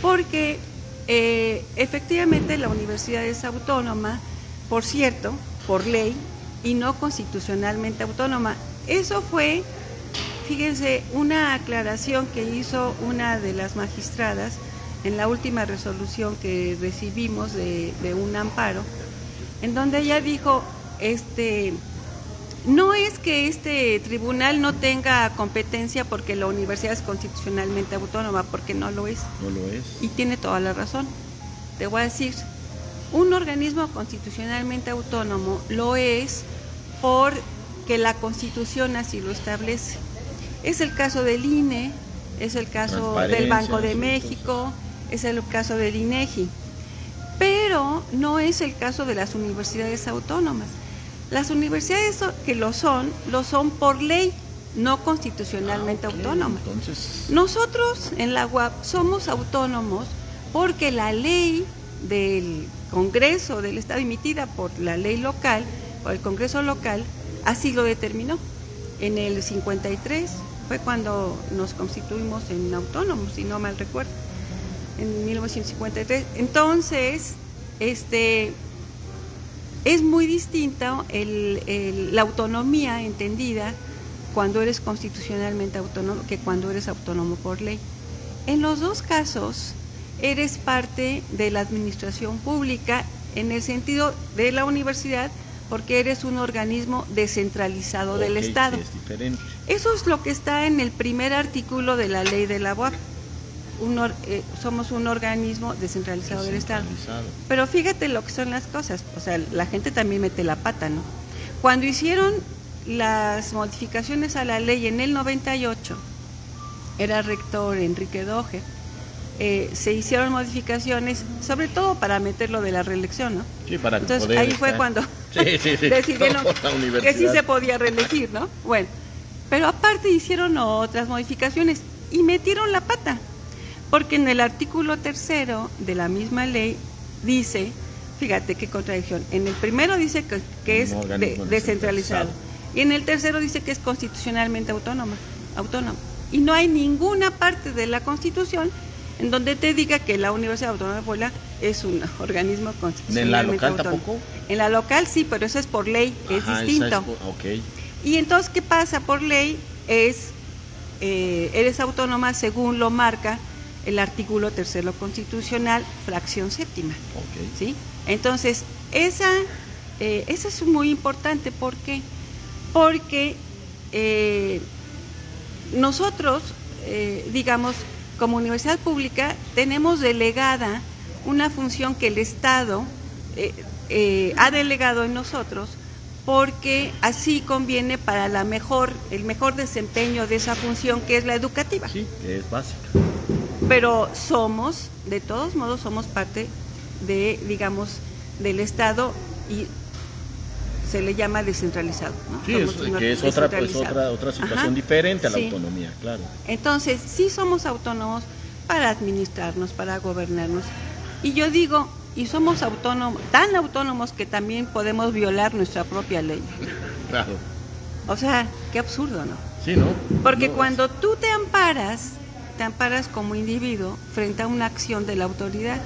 porque eh, efectivamente la universidad es autónoma, por cierto, por ley, y no constitucionalmente autónoma. Eso fue, fíjense, una aclaración que hizo una de las magistradas en la última resolución que recibimos de, un amparo, en donde ella dijo, este, no es que este tribunal no tenga competencia porque la universidad es constitucionalmente autónoma, porque no lo es. No lo es. Y tiene toda la razón. Te voy a decir, un organismo constitucionalmente autónomo lo es porque la Constitución así lo establece. Es el caso del INE, es el caso del Banco de México, es el caso del INEGI, pero no es el caso de las universidades autónomas. Las universidades que lo son, lo son por ley, no constitucionalmente ah, autónomas. Nosotros en la UAP somos autónomos porque la ley del Congreso del Estado emitida por la ley local, por el Congreso local, así lo determinó. En el 53 fue cuando nos constituimos en autónomos, si no mal recuerdo, en 1953. Entonces, este, es muy distinta la autonomía entendida cuando eres constitucionalmente autónomo que cuando eres autónomo por ley. En los dos casos, eres parte de la administración pública en el sentido de la universidad porque eres un organismo descentralizado del Estado. Eso es lo que está en el primer artículo de la ley de la UAP. Eh, somos un organismo descentralizado, del Estado. Pero fíjate lo que son las cosas. O sea, la gente también mete la pata, ¿no? Cuando hicieron las modificaciones a la ley en el 98, era rector Enrique Doge eh, se hicieron modificaciones, sobre todo para meterlo de la reelección, ¿no? Sí, para Entonces ahí fue cuando decidieron que sí se podía reelegir, ¿no? Bueno, pero aparte hicieron otras modificaciones y metieron la pata, porque en el artículo tercero de la misma ley dice, fíjate qué contradicción, en el primero dice que, es descentralizado y en el tercero dice que es constitucionalmente autónoma, autónomo. Y no hay ninguna parte de la Constitución en donde te diga que la Universidad Autónoma de Puebla es un organismo constitucional. ¿En la local tampoco? En la local sí, pero eso es por ley, es distinto. Y entonces, ¿qué pasa? Por ley es, eh, eres autónoma según lo marca el artículo tercero constitucional, fracción séptima. ¿sí? Entonces, esa, eh, esa es muy importante. ¿Por qué? Porque eh, nosotros, digamos, como universidad pública tenemos delegada una función que el Estado eh, eh, ha delegado en nosotros porque así conviene para la mejor, el mejor desempeño de esa función que es la educativa. Sí, que es básica. Pero somos, de todos modos, somos parte de, digamos, del Estado y se le llama descentralizado. Sí, que es otra, pues, otra, otra situación diferente a la autonomía, claro. Entonces, sí somos autónomos para administrarnos, para gobernarnos. Y yo digo, y somos autónomos, tan autónomos que también podemos violar nuestra propia ley. Claro. O sea, qué absurdo, ¿no? Sí, ¿no? Porque cuando tú te amparas, te amparas como individuo frente a una acción de la autoridad.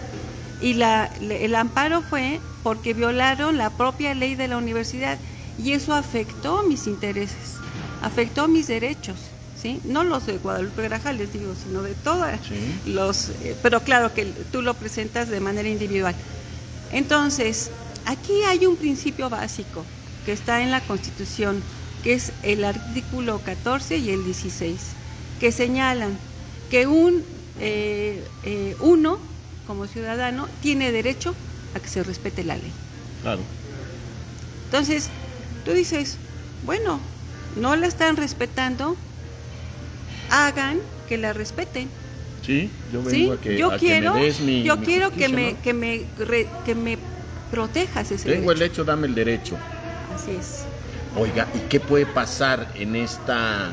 Y la, el amparo fue porque violaron la propia ley de la universidad y eso afectó mis intereses, afectó mis derechos. ¿Sí? No los de Guadalupe Grajales, digo, sino de todos los... Eh, pero claro que tú lo presentas de manera individual. Entonces, aquí hay un principio básico que está en la Constitución, que es el artículo 14 y el 16, que señalan que un eh, eh, uno, como ciudadano, tiene derecho a que se respete la ley. Claro. Entonces, tú dices, bueno, no la están respetando, hagan que la respeten. Sí, yo vengo a que, yo quiero, me des mi, yo quiero que me, que me, que me protejas ese Tengo el hecho, dame el derecho. Así es. Oiga, ¿y qué puede pasar en esta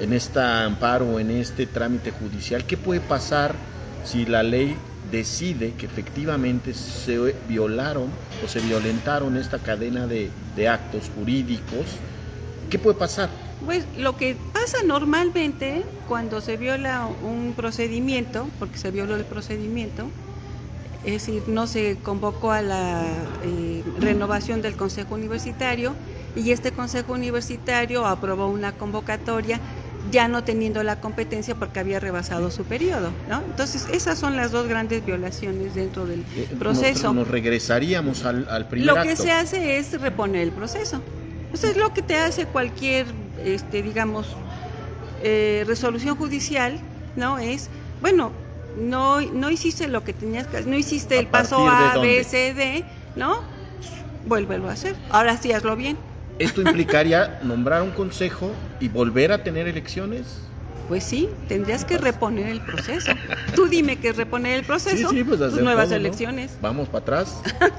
en esta amparo, en este trámite judicial? ¿Qué puede pasar si la ley decide que efectivamente se violaron o se violentaron esta cadena de, actos jurídicos, ¿qué puede pasar? Pues lo que pasa normalmente cuando se viola un procedimiento, porque se violó el procedimiento, es decir, no se convocó a la eh, renovación del Consejo Universitario y este Consejo Universitario aprobó una convocatoria ya no teniendo la competencia porque había rebasado su periodo. ¿no? Entonces, esas son las dos grandes violaciones dentro del eh, proceso. Nos, regresaríamos al, al primer Lo que se hace es reponer el proceso. Eso es lo que te hace cualquier, este, digamos, eh, resolución judicial, ¿no? Es, bueno, no, no hiciste lo que tenías que hacer, no hiciste el paso A, B, C, D, ¿no? Vuélvelo a hacer. Ahora sí hazlo bien. ¿Esto implicaría nombrar un consejo y volver a tener elecciones? Pues sí, tendrías que reponer el proceso. Tú dime que es reponer el proceso. Sí, sí, pues hacer nuevas todo, ¿no? elecciones. Vamos para atrás.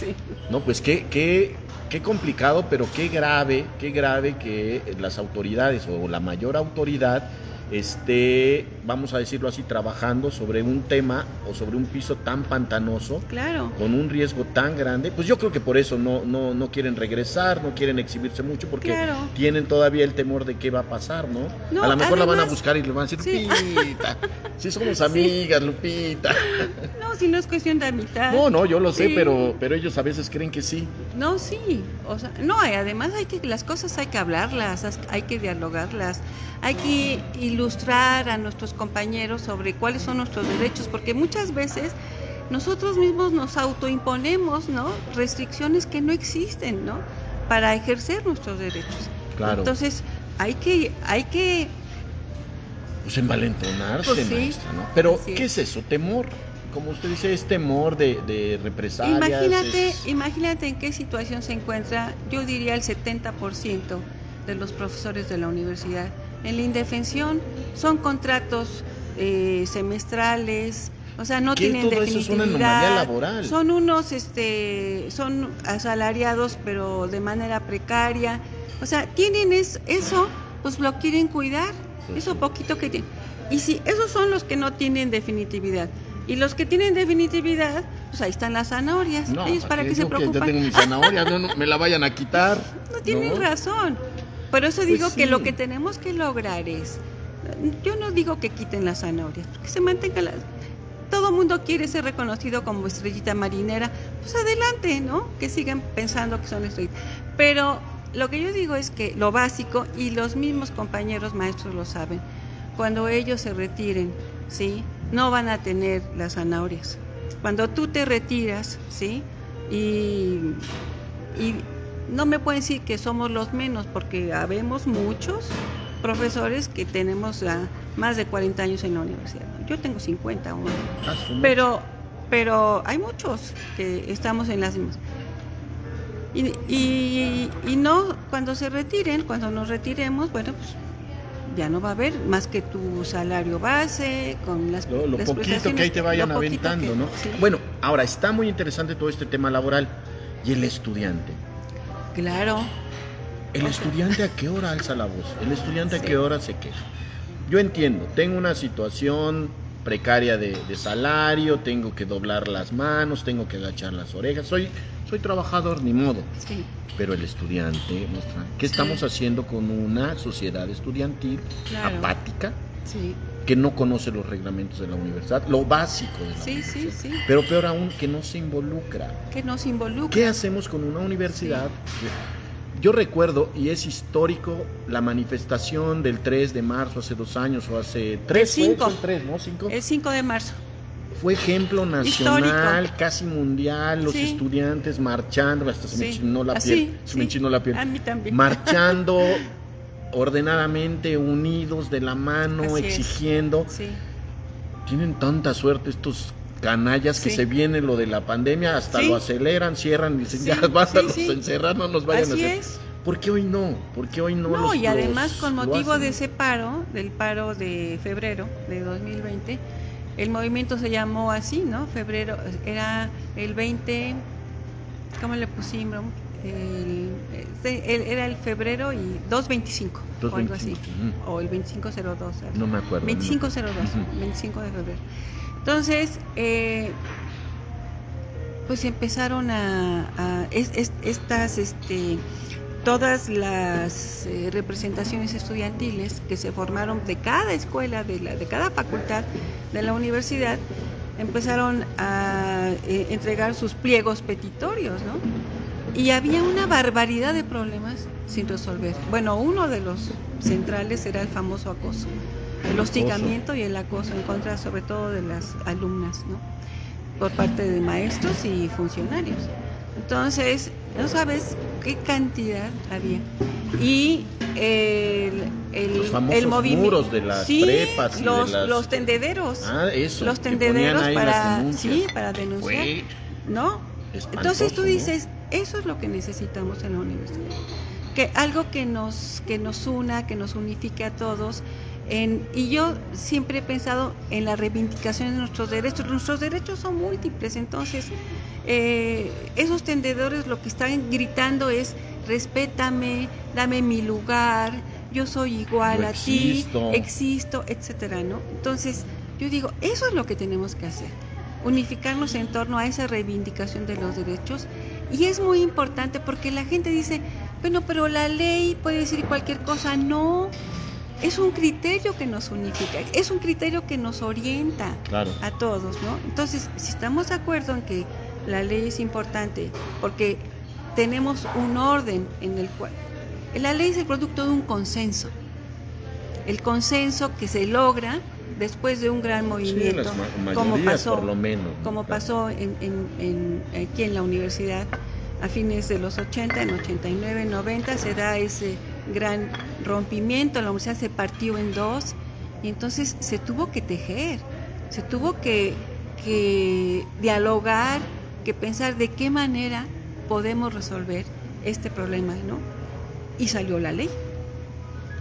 Sí. No, pues qué, qué, qué complicado, pero qué grave, qué grave que las autoridades o la mayor autoridad esté, vamos a decirlo así, trabajando sobre un tema o sobre un piso tan pantanoso, Claro. con un riesgo tan grande. Pues yo creo que por eso no, no, no quieren regresar, no quieren exhibirse mucho, porque Claro. tienen todavía el temor de qué va a pasar, ¿no? No, a lo mejor la van a buscar y le van a decir, Sí. Lupita, si somos amigas, Lupita. No, si no es cuestión de amistad. No, no, yo lo sé, Sí. pero, pero ellos a veces creen que sí. No, sí. O sea, no, además hay que las cosas hay que hablarlas, hay que dialogarlas, hay que ilustrar a nuestros compañeros sobre cuáles son nuestros derechos, porque muchas veces nosotros mismos nos autoimponemos, ¿no? Restricciones que no existen, ¿no? Para ejercer nuestros derechos. Claro. Entonces, hay que hay que Pues envalentonarse, Pues sí, maestra, ¿no? Pero, ¿qué es. es eso? Temor. Como usted dice, es temor de, de represalias. Imagínate, es- imagínate en qué situación se encuentra, yo diría el 70% de los profesores de la universidad. En la indefensión son contratos eh, semestrales, o sea, no tienen todo definitividad. laboral. Son unos, este, son asalariados, pero de manera precaria. O sea, tienen es- eso, pues lo quieren cuidar, Pues eso poquito que tienen. Y si esos son los que no tienen definitividad. Y los que tienen definitividad, pues ahí están las zanahorias. No, Ellos para qué se Yo que ya preocupan. tengo mi zanahoria, no, no, me la vayan a quitar. No tienen razón. Por eso Pues digo que lo que tenemos que lograr es, yo no digo que quiten las zanahorias, que se mantengan las... Todo mundo quiere ser reconocido como estrellita marinera, pues adelante, ¿no? Que sigan pensando que son estrellitas. Pero lo que yo digo es que lo básico, y los mismos compañeros maestros lo saben, cuando ellos se retiren, ¿sí? No van a tener las zanahorias. Cuando tú te retiras, ¿sí? Y, y no me pueden decir que somos los menos, porque habemos muchos profesores que tenemos más de 40 años en la universidad. Yo tengo 50 aún. Ah, Pero, pero hay muchos que estamos en las mismas. Y, y, y no, cuando se retiren, cuando nos retiremos, bueno, pues ya no va a haber más que tu salario base, con las Lo, lo las poquito que ahí te vayan aventando, que- ¿no? sí. Bueno, ahora está muy interesante todo este tema laboral. ¿Y el estudiante? Claro, ¿El estudiante a qué hora alza la voz? ¿El estudiante a qué hora se queja? Yo entiendo, tengo una situación precaria de, de salario, tengo que doblar las manos, tengo que agachar las orejas, soy, soy trabajador, ni modo. sí, Pero el estudiante, ¿qué estamos haciendo con una sociedad estudiantil Claro. apática sí, que no conoce los reglamentos de la universidad, lo básico de la sí, sí, universidad? sí, Pero peor aún, que no se involucra. que nos involucra. ¿Qué hacemos con una universidad? Yo recuerdo, y es histórico, la manifestación del 3 de marzo hace dos años o hace tres, cinco. el ¿no? Cinco. El 5 de marzo. Fue ejemplo nacional, Histórico. casi mundial, los Sí. estudiantes marchando, hasta se me Sí. enchinó la Así, piel, se me sí. enchinó la piel. A mí también. Marchando ordenadamente, unidos de la mano, Así exigiendo. Sí, Tienen tanta suerte estos canallas que Sí. se viene lo de la pandemia, hasta Sí. lo aceleran, cierran y dicen, ya bástalos sí, sí. a encerrar, no nos vayan a así hacer. es. ¿Por qué hoy no? ¿Por qué hoy no? No, los- y además los- con motivo de ese paro, del paro de febrero de 2020, el movimiento se llamó así, ¿no? Febrero, era el 20, ¿cómo le pusimos? El, el- era el febrero y 225 o algo así, 225, o el 2502. algo. No me acuerdo. no me 2502, Ujú. 25 de febrero. Entonces, eh, pues empezaron a, a- es- es- estas, este, todas las eh, representaciones estudiantiles que se formaron de cada escuela, de, la, de cada facultad de la universidad, empezaron a eh, entregar sus pliegos petitorios, ¿no? Y había una barbaridad de problemas sin resolver. Bueno, uno de los centrales era el famoso acoso, el hostigamiento y el acoso en contra sobre todo de las alumnas, ¿no? Por parte de maestros y funcionarios. Entonces, no sabes qué cantidad había. Y el, el, Los famosos el movimiento. muros de las prepas y de los, las- los tendederos. Ah, eso. los tendederos para, sí, para denunciar. Fue ¿no? Entonces tú dices, eso es lo que necesitamos en la universidad. Que algo que nos, que nos una, que nos unifique a todos y yo siempre he pensado en la reivindicación de nuestros derechos. Nuestros derechos son múltiples, entonces eh, esos tendedores lo que están gritando es respétame, dame mi lugar, yo soy igual a ti, existo, etcétera, ¿no? Entonces, yo digo, eso es lo que tenemos que hacer, unificarnos en torno a esa reivindicación de los derechos. Y es muy importante porque la gente dice, bueno, pero la ley puede decir cualquier cosa, no, es un criterio que nos unifica, es un criterio que nos orienta a todos, ¿no? Entonces, si estamos de acuerdo en que la ley es importante, porque tenemos un orden en el cual la ley es el producto de un consenso, el consenso que se logra después de un gran movimiento, como pasó, por lo menos, como pasó en, en, aquí en la universidad a fines de los 80, en 89, 90 se da ese gran rompimiento, la universidad se partió en dos y entonces se tuvo que tejer, se tuvo que, dialogar, que pensar de qué manera podemos resolver este problema, ¿no? Y salió la ley,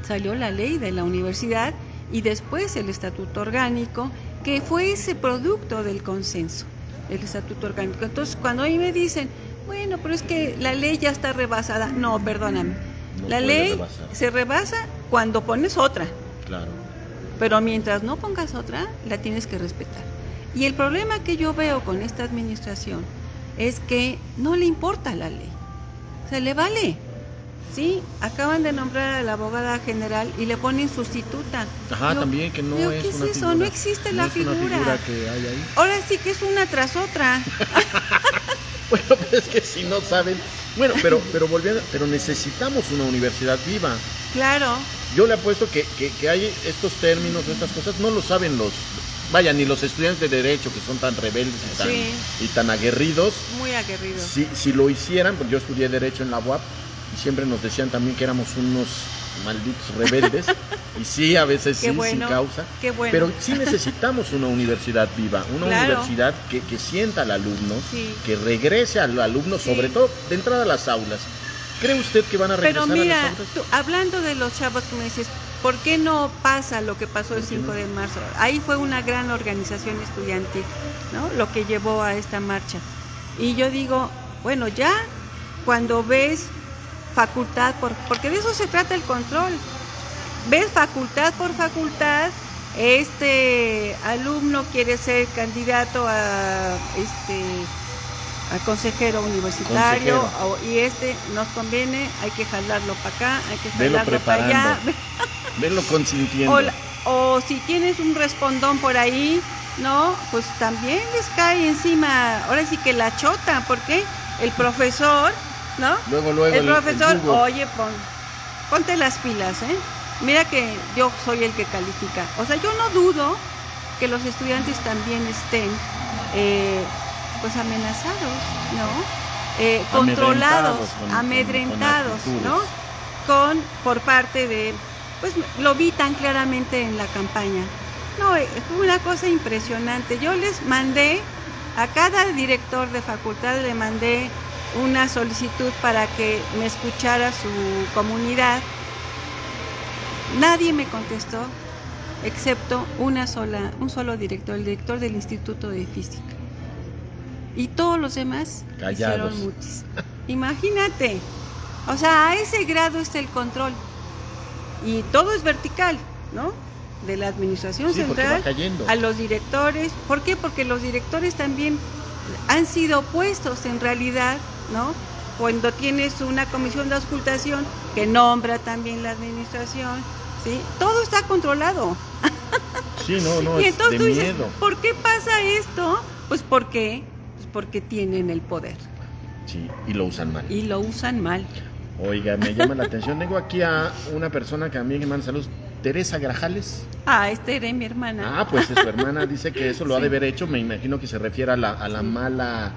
salió la ley de la universidad y después el estatuto orgánico, que fue ese producto del consenso, el estatuto orgánico. Entonces, cuando ahí me dicen, bueno, pero es que la ley ya está rebasada, no, perdóname, la ley se rebasa cuando pones otra. Claro. Pero mientras no pongas otra, la tienes que respetar. Y el problema que yo veo con esta administración es que no le importa la ley. Se le vale. Sí, acaban de nombrar a la abogada general y le ponen sustituta. Ajá, también que no es ¿qué es eso? no existe la figura. que hay ahí. Ahora sí que es una tras otra. bueno, pues es que si no saben, bueno, pero, pero volviendo, pero necesitamos una universidad viva. Claro. Yo le apuesto que, que, hay estos términos, estas cosas, no lo saben los, vaya, ni los estudiantes de derecho que son tan rebeldes y tan, aguerridos. Muy aguerridos. Si, si lo hicieran, pues yo estudié derecho en la UAP y siempre nos decían también que éramos unos malditos rebeldes. y sí, a veces sí, sin causa. Pero sí necesitamos una universidad viva, una universidad que, que, sienta al alumno, que regrese al alumno, sobre todo de entrada a las aulas. ¿Cree usted que van a regresar Pero mira, a las aulas? hablando de los chavos que me dices, ¿por qué no pasa lo que pasó el 5 de marzo? Ahí fue una gran organización estudiantil, ¿no? Lo que llevó a esta marcha. Y yo digo, bueno, ya cuando ves facultad por, porque de eso se trata el control. Ves facultad por facultad, este alumno quiere ser candidato a este a consejero universitario y este nos conviene, hay que jalarlo para acá, hay que jalarlo para allá. Verlo consintiendo. O, si tienes un respondón por ahí, ¿no? Pues también les cae encima, ahora sí que la chota, porque el profesor ¿no? Luego, luego. El, profesor, oye, ponte las pilas, ¿eh? Mira que yo soy el que califica. O sea, yo no dudo que los estudiantes también estén, eh, pues, amenazados, ¿no? Eh, controlados, amedrentados, ¿no? Con, por parte de, pues, lo vi tan claramente en la campaña. No, eh, fue una cosa impresionante. Yo les mandé, a cada director de facultad le mandé una solicitud para que me escuchara su comunidad. Nadie me contestó excepto una sola, un solo director, el director del Instituto de Física. Y todos los demás Callados. hicieron mutis. Imagínate. O sea, a ese grado está el control. Y todo es vertical, ¿no? De la administración central a los directores. ¿Por qué? Porque los directores también han sido puestos en realidad ¿no? Cuando tienes una comisión de auscultación que nombra también la administración, ¿sí? Todo está controlado. Sí, no, no, y entonces tú dices, ¿por qué pasa esto? Pues porque, pues porque tienen el poder. Sí, y lo usan mal. Y lo usan mal. Oiga, me llama la atención. Tengo aquí a una persona que a mí me manda saludos. Teresa Grajales. Ah, esta era mi hermana. Ah, pues es su hermana. Dice que eso lo ha de haber hecho. Me imagino que se refiere a la, a la mala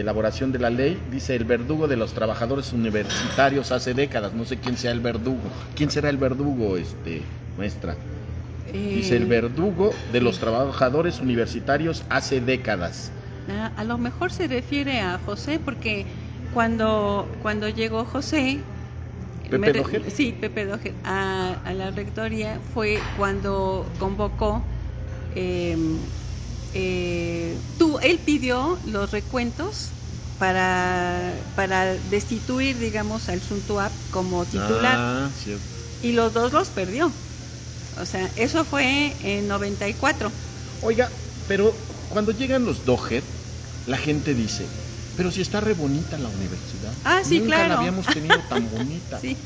elaboración de la ley, dice el verdugo de los trabajadores universitarios hace décadas, no sé quién sea el verdugo. ¿Quién será el verdugo, este, maestra? dice el eh, verdugo de los trabajadores universitarios hace décadas. Ah, a lo mejor se refiere a José porque cuando, cuando llegó José, Pepe Dojer. Sí, Pepe Dojer, a, a, la rectoría fue cuando convocó, eh, eh, tú, él pidió los recuentos para, para destituir, digamos, al Suntuap como titular. Ah. Y los dos los perdió. O sea, eso fue en 94. Oiga, pero cuando llegan los Dojer, la gente dice, pero si está re bonita la universidad. Ah, sí, Nunca claro. la habíamos tenido tan bonita. sí.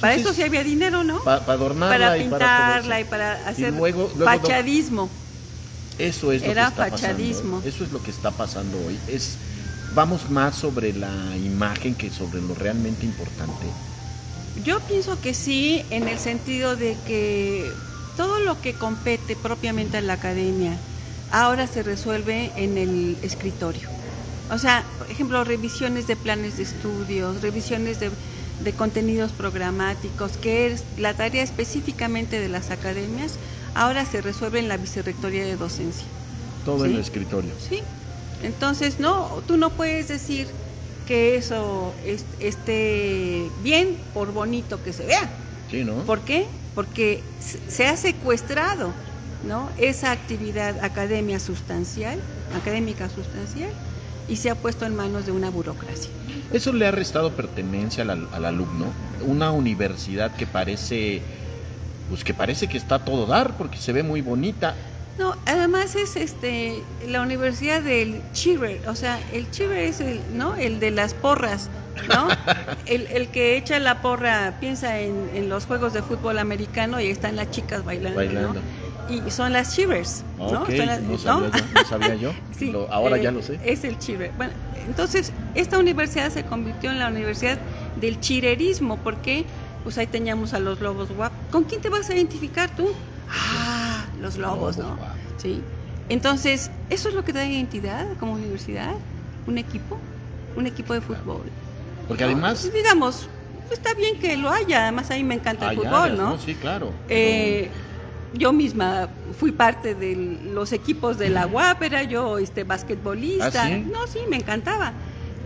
Para eso sí había dinero, ¿no? Para adornarla para y pintarla para todo y para hacer luego- luego fachadismo. Eso es lo Era que está fachadismo. pasando. Eso es lo que está pasando hoy. Es vamos más sobre la imagen que sobre lo realmente importante. Yo pienso que sí, en el sentido de que todo lo que compete propiamente a la academia ahora se resuelve en el escritorio. O sea, por ejemplo, revisiones de planes de estudios, revisiones de, de contenidos programáticos, que es la tarea específicamente de las academias, ahora se resuelve en la vicerrectoría de docencia. Todo en el escritorio. Sí. Entonces, no, tú no puedes decir que eso es- esté bien por bonito que se vea. Sí, ¿no? ¿Por qué? Porque se- se ha secuestrado, ¿no? Esa actividad academia sustancial, académica sustancial, y se ha puesto en manos de una burocracia. Eso le ha restado pertenencia al, al alumno. Una universidad que parece, pues que parece que está todo dar porque se ve muy bonita. No, además es este la universidad del Chiver, o sea, el Chiver es el, ¿no? El de las porras, ¿no? el, el que echa la porra piensa en, en los juegos de fútbol americano y están las chicas bailando, Bailando. ¿no? Y son las Chivers, ¿no? Las- no, sabía yo, no sabía yo. Sí, Lo- ahora eh, ya lo sé. Es el Chiver. Bueno, entonces, esta universidad se convirtió en la universidad del chirerismo, porque pues ahí teníamos a los lobos guap. ¿Con quién te vas a identificar tú? Ah, los lobos, ¿no? Sí. Entonces, ¿eso es lo que te da identidad como universidad? ¿Un equipo? ¿Un equipo de fútbol? Porque ¿No? además Pues, digamos, está bien que lo haya, además a mí me encanta el hay fútbol, áreas, ¿no? Sí, claro. Eh, yo misma fui parte de los equipos de la UAP, era yo este, basquetbolista. ¿Ah, sí? No, sí, me encantaba.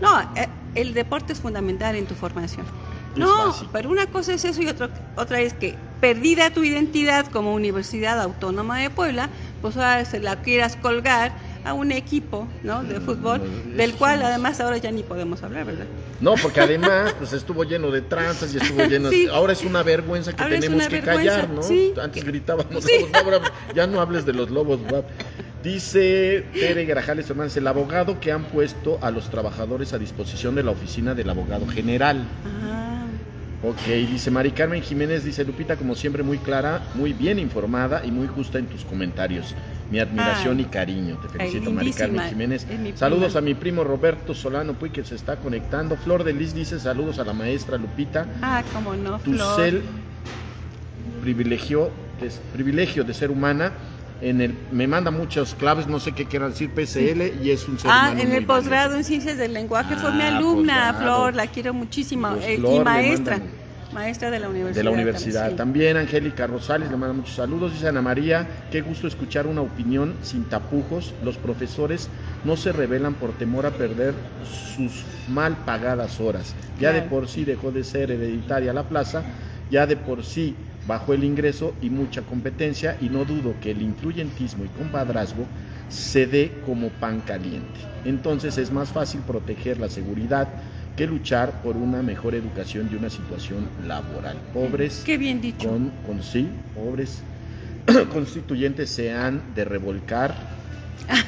No, eh, el deporte es fundamental en tu formación. No, básico. pero una cosa es eso y otra, otra es que perdida tu identidad como Universidad Autónoma de Puebla, pues ahora se la quieras colgar a un equipo ¿no? de fútbol, Mm, del eso cual además ahora ya ni podemos hablar, ¿verdad? No, porque además pues estuvo lleno de tranzas y estuvo lleno Sí. Ahora es una vergüenza que Ahora tenemos que vergüenza, callar, ¿no? sí. Antes gritábamos, Sí. Ya no hables de los lobos, guap. Dice Tere Grajales Hernández, el abogado que han puesto a los trabajadores a disposición de la oficina del abogado general. Ah, Ok, dice Mari Carmen Jiménez, dice Lupita, como siempre, muy clara, muy bien informada y muy justa en tus comentarios. Mi admiración Ay. y cariño. Te felicito, Mari Carmen. Jiménez. Prima. Saludos a mi primo Roberto Solano Puy, que se está conectando. Flor de Lis dice saludos a la maestra Lupita. ah, cómo no, Tu Flor. cel privilegio de, privilegio de ser humana. En el, me manda muchas claves, no sé qué quiera decir PSL, y es un ser Ah, en el posgrado en Ciencias del Lenguaje fue mi Ah, alumna, posgrado. Flor, la quiero muchísimo. Pues eh, Flor, y maestra, maestra de la universidad. De la universidad. sí. También Angélica Rosales le manda muchos saludos. Dice Ana María, qué gusto escuchar una opinión sin tapujos. Los profesores no se rebelan por temor a perder sus mal pagadas horas. Ya de por sí dejó de ser hereditaria la plaza, ya de por sí bajó el ingreso y mucha competencia y no dudo que el influyentismo y compadrazgo se dé como pan caliente. Entonces es más fácil proteger la seguridad que luchar por una mejor educación y una situación laboral. Pobres Qué bien dicho. con, con sí, pobres constituyentes se han de revolcar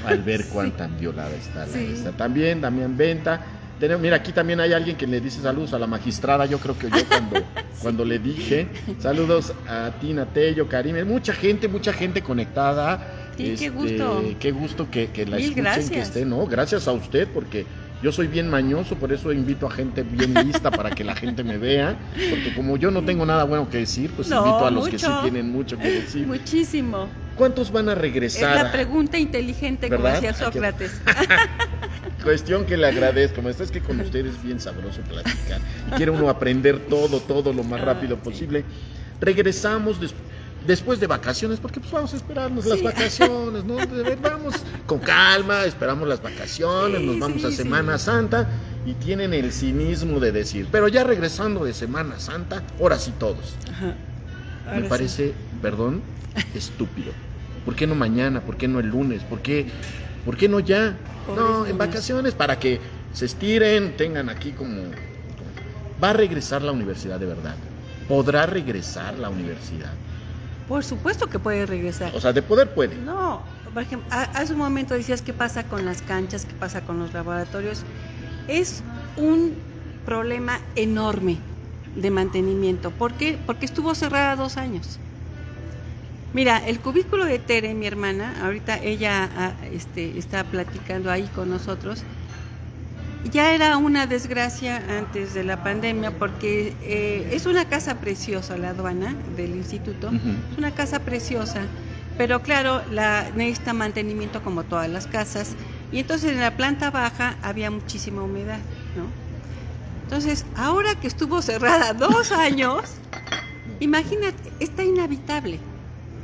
al ver Sí. cuán tan violada está la Sí. esta. También Damián Venta. Tenemos, mira, aquí también hay alguien que le dice saludos a la magistrada. Yo creo que yo cuando, cuando le dije saludos a Tina Tello, Karim, mucha gente, mucha gente conectada. Sí, qué Este, gusto. Qué gusto que, que la Mil escuchen, que esté, ¿no? Gracias a usted, porque yo soy bien mañoso, por eso invito a gente bien lista para que la gente me vea. Porque como yo no tengo nada bueno que decir, pues No, invito a los que sí tienen mucho que decir. Muchísimo. ¿Cuántos van a Es regresar? la pregunta inteligente, como ¿Verdad? decía Hay que- Sócrates. Cuestión que le agradezco. Maestra, es que con ustedes es bien sabroso platicar. Y quiere uno aprender todo, todo lo más rápido posible. Regresamos des- después de vacaciones, porque pues vamos a esperarnos las vacaciones, ¿no? De ver, Vamos con calma, esperamos las vacaciones, Sí, nos vamos sí, a. Semana Santa y tienen el cinismo de decir, pero ya regresando de Semana Santa, ahora sí todos. Ajá. Me Ahora parece, perdón, estúpido. ¿Por qué no mañana? ¿Por qué no el lunes? ¿Por qué, por qué no ya? Pobres No, en vacaciones para que se estiren, tengan aquí como... Va a regresar la universidad de verdad. ¿Podrá regresar la universidad? Por supuesto que puede regresar. O sea, de poder puede. No, por ejemplo, ha- hace un momento decías qué pasa con las canchas, qué pasa con los laboratorios. Es un problema enorme de mantenimiento. ¿Por qué? Porque estuvo cerrada dos años. Mira, el cubículo de Tere, mi hermana, ahorita ella ah, este, está platicando ahí con nosotros, ya era una desgracia antes de la pandemia porque eh, es una casa preciosa la aduana del instituto. Es una casa preciosa, pero claro, la necesita mantenimiento como todas las casas. Y entonces en la planta baja había muchísima humedad, ¿no? Entonces, ahora que estuvo cerrada dos años, imagínate, está inhabitable.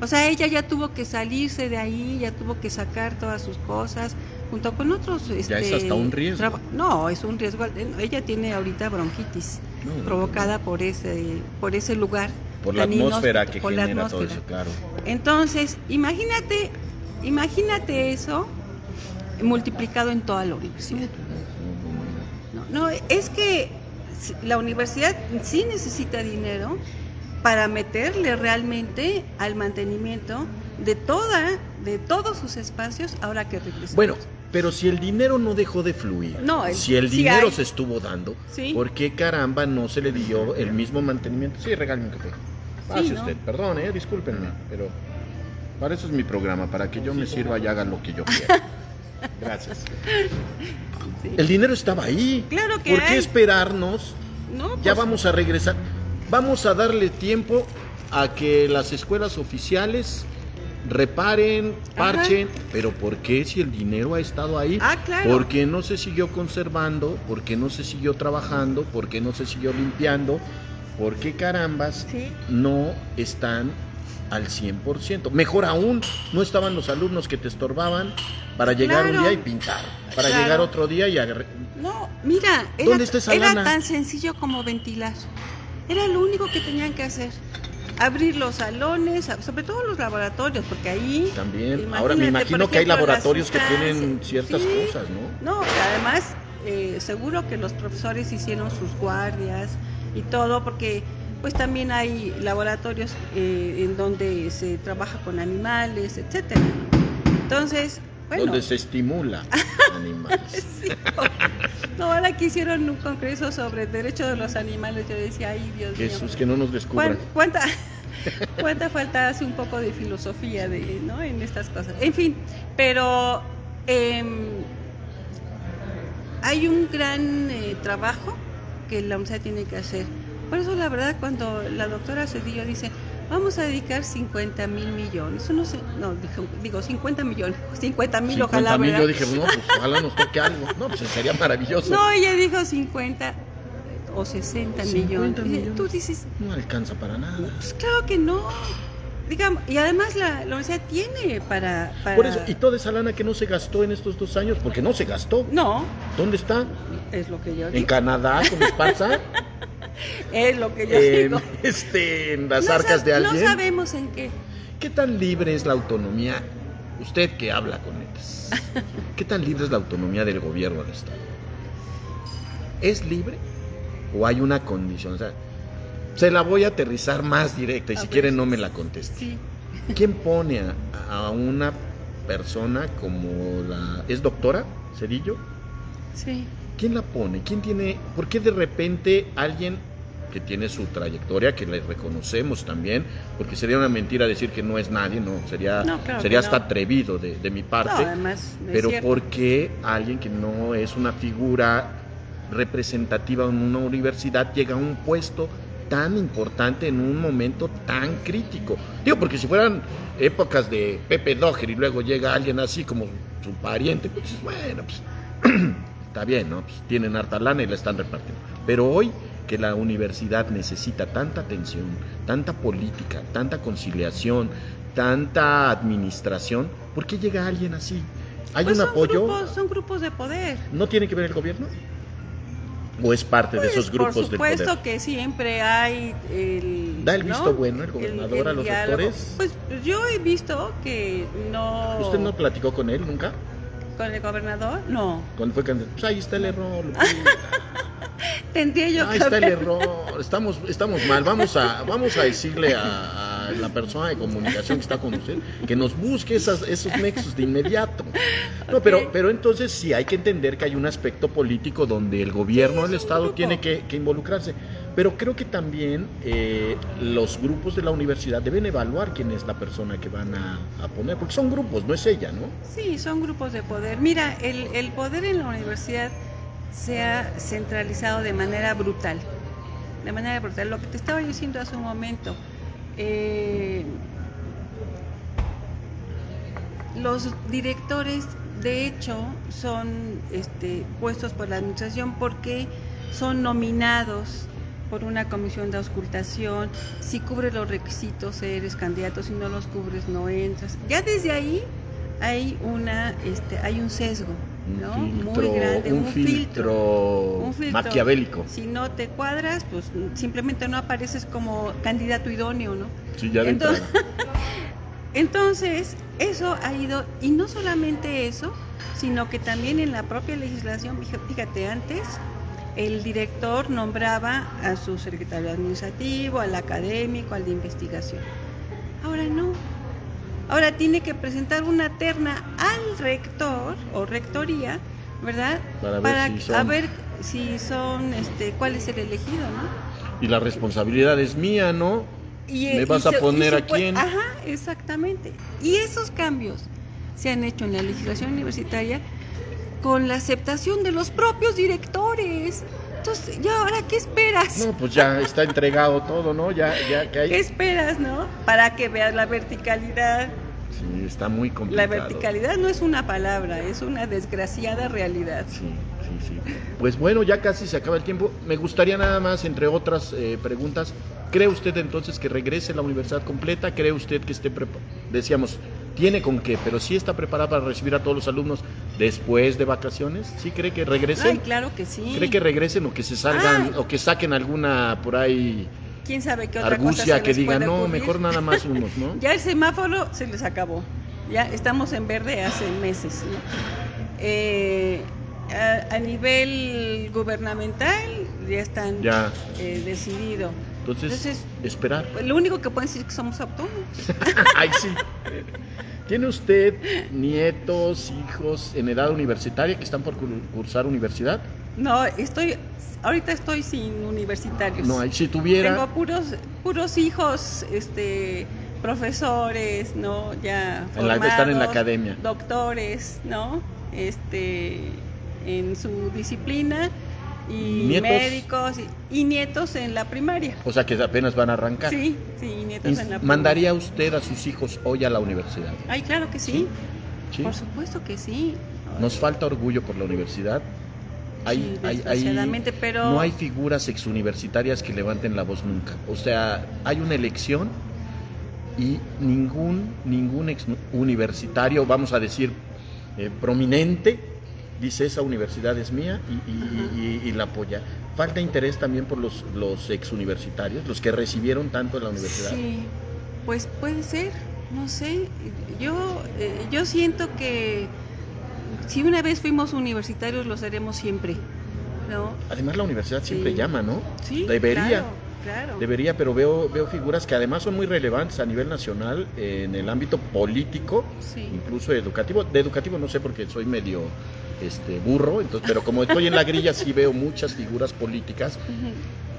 O sea, ella ya tuvo que salirse de ahí, ya tuvo que sacar todas sus cosas, junto con otros. Ya es este, hasta un riesgo. No, es un riesgo. Ella tiene ahorita bronquitis No, provocada por ese, por ese lugar. Por la atmósfera que genera todo eso, claro. Entonces, imagínate, imagínate eso multiplicado en toda la universidad. No, no, es que la universidad sí necesita dinero para meterle realmente al mantenimiento de toda, de todos sus espacios ahora que regresamos. Bueno, pero si el dinero no dejó de fluir, No, el- si el dinero hay. se estuvo dando, Sí. ¿por qué caramba no se le dio el mismo mantenimiento? Sí, regálame un café. Pase ¿no? usted, perdón, eh, discúlpenme, pero para eso es mi programa, para que yo me sirva y haga lo que yo quiera. Gracias. Sí. El dinero estaba ahí. Claro que ¿Por qué hay. esperarnos? No, Ya pues, vamos a regresar. Vamos a darle tiempo a que las escuelas oficiales reparen, parchen, pero ¿por qué si el dinero ha estado ahí? Ah, claro. ¿Por qué no se siguió conservando? ¿Por qué no se siguió trabajando? ¿Por qué no se siguió limpiando? ¿Por qué carambas Sí. no están al 100%? Mejor aún, no estaban los alumnos que te estorbaban para llegar un día y pintar, para Claro. llegar otro día y agarrar... No, mira, era, ¿Dónde está esa era lana? tan sencillo como ventilar. Era lo único que tenían que hacer. Abrir los salones, sobre todo los laboratorios, porque ahí... También, ahora me imagino que hay laboratorios que tienen ciertas Sí. cosas, ¿no? No, además, eh, seguro que los profesores hicieron sus guardias y todo, porque pues también hay laboratorios eh, en donde se trabaja con animales, etcétera. Entonces, bueno, Donde se estimula animales. sí, no, ahora que hicieron un congreso sobre el derecho de los animales, yo decía, ay, Dios mío. Jesús, que no nos descubran. ¿Cuán- ¿Cuánta, cuánta falta hace un poco de filosofía de, ¿no? en estas cosas? En fin, pero em, hay un gran eh, trabajo que la UNCE tiene que hacer. Por eso, la verdad, cuando la doctora Cedillo dice, vamos a dedicar 50 mil millones, eso no sé, no, dijo- digo 50 millones, 50 mil 50 ojalá, mil, yo dije, no, pues ojalá nos toque algo. No, pues sería maravilloso. No, ella dijo 50 o 60 50 millones. Millones. Tú dices, No alcanza para nada. pues claro que no. Digamos, y además la, la universidad tiene para, para- Por eso, y toda esa lana que no se gastó en estos dos años, porque no se gastó. No, ¿Dónde está? es lo que yo ¿En digo. Canadá con Esparza? Es lo que yo ¿En, digo. este, en las No arcas de alguien? No sabemos en qué. ¿Qué tan libre es la autonomía? Usted que habla con ellos. ¿Qué tan libre es la autonomía del gobierno del Estado? ¿Es libre o hay una condición? O sea, se la voy a aterrizar más directa y si ver. quiere no me la conteste. Sí. ¿Quién pone a, a una persona como la... ¿Es doctora Cedillo? Sí. ¿Quién la pone? ¿Quién tiene? ¿Por qué de repente alguien que tiene su trayectoria, que le reconocemos también, porque sería una mentira decir que no es nadie, no, sería, No, claro sería hasta no. atrevido de, de mi parte, además, no es pero. ¿por qué alguien que no es una figura representativa en una universidad llega a un puesto tan importante en un momento tan crítico? Digo, porque si fueran épocas de Pepe Doger y luego llega alguien así como su pariente, pues bueno, pues está bien, ¿no? Pues tienen harta lana y la están repartiendo. Pero hoy que la universidad necesita tanta atención, tanta política, tanta conciliación, tanta administración, ¿por qué llega alguien así? ¿Hay Pues un son apoyo? grupos- son grupos de poder. ¿No tiene que ver el gobierno? ¿O es parte de Pues, esos grupos Por de supuesto poder? que siempre hay el... ¿Da el ¿no? visto bueno el gobernador a los diálogo. rectores? Pues yo he visto que no... ¿Usted no platicó con él nunca? ¿Con el gobernador? No. Cuando fue candidato. Pues ahí está el error. Tendría yo Ahí está el error. Estamos, estamos mal. Vamos a, vamos a decirle a, a la persona de comunicación que está con usted que nos busque esas, esos nexos de inmediato. No, pero, pero entonces sí hay que entender que hay un aspecto político donde el gobierno del Estado tiene que, que involucrarse. Pero creo que también eh, los grupos de la universidad deben evaluar quién es la persona que van a, poner, porque son grupos, no es ella, ¿no? Sí, son grupos de poder. Mira, el, el poder en la universidad se ha centralizado de manera brutal. De manera brutal. Lo que te estaba diciendo hace un momento. eh, los directores, de hecho, son este, puestos por la administración porque son nominados por una comisión de auscultación. Si cubres los requisitos, eres candidato. Si no los cubres, no entras. Ya desde ahí hay una, este, hay un sesgo, ¿no? Un filtro, Muy grande, un un, filtro, Un filtro. maquiavélico. Si no te cuadras, pues simplemente no apareces como candidato idóneo, ¿no? Sí, ya de Entonces-. Entonces, eso ha ido, y no solamente eso, sino que también en la propia legislación, fíjate, antes el director nombraba a su secretario administrativo, al académico, al de investigación. Ahora no. Ahora tiene que presentar una terna al rector o rectoría, ¿verdad? Para ver si son- a ver si son, este, cuál es el elegido, ¿no? Y la responsabilidad es mía, ¿no? Y, ¿Me y vas a se- poner a quién? Ajá, exactamente. Y esos cambios se han hecho en la legislación universitaria con la aceptación de los propios directores. Entonces, ¿ya ahora qué esperas? No, pues ya está entregado todo, ¿no? Ya, ya que hay. ¿Qué esperas, no? Para que veas la verticalidad. Sí, está muy La complicado. verticalidad no es una palabra, es una desgraciada realidad. Sí, sí, sí. Pues bueno, ya casi se acaba el tiempo. Me gustaría nada más, entre otras eh, preguntas, ¿cree usted entonces que regrese la universidad completa? ¿Cree usted que esté? Decíamos, tiene con qué, pero sí está preparada para recibir a todos los alumnos después de vacaciones. ¿Sí cree que regresen? Ay, claro que sí. ¿Cree que regresen o que se salgan o que saquen alguna por ahí ¿Quién sabe qué otra cosa argucia se que diga, no, ocurrir"? mejor nada más unos, ¿no? Ya el semáforo se les acabó. Ya estamos en verde hace meses. ¿no? Eh, a, a nivel gubernamental ya están Ya. eh, decidido. Entonces, Entonces, esperar. Lo único que pueden decir es que somos autónomos. Ay, sí. ¿Tiene usted nietos, hijos en edad universitaria que están por cur- cursar universidad? No, estoy, ahorita estoy sin universitarios. No, si tuviera, Tengo puros, puros hijos, este, profesores, ¿no? Ya En la- están en la formados, academia. Doctores, ¿no? Este, en su disciplina y ¿Nietos? médicos y, y nietos en la primaria. o sea que apenas van a arrancar. Sí, sí, nietos en la primaria. ¿Mandaría usted a sus hijos hoy a la universidad? Ay, claro que sí. ¿Sí? Por supuesto que sí. Nos falta orgullo por la universidad. Hay, Sí, hay- hay- pero- no hay figuras exuniversitarias que levanten la voz nunca. O sea, hay una elección y ningún, ningún ex universitario, vamos a decir, eh, prominente, dice esa universidad es mía y, y- y- y la apoya. Falta interés también por los, los exuniversitarios, los que recibieron tanto en la universidad. Sí, pues puede ser, no sé. Yo, eh, yo siento que si una vez fuimos universitarios, lo seremos siempre, ¿no? Además la universidad siempre Sí. llama, ¿no? Sí, Debería. Claro, claro. Debería, pero veo, veo figuras que además son muy relevantes a nivel nacional en el ámbito político, Sí. incluso educativo. De educativo no sé porque soy medio este burro, entonces, pero como estoy en la grilla sí veo muchas figuras políticas.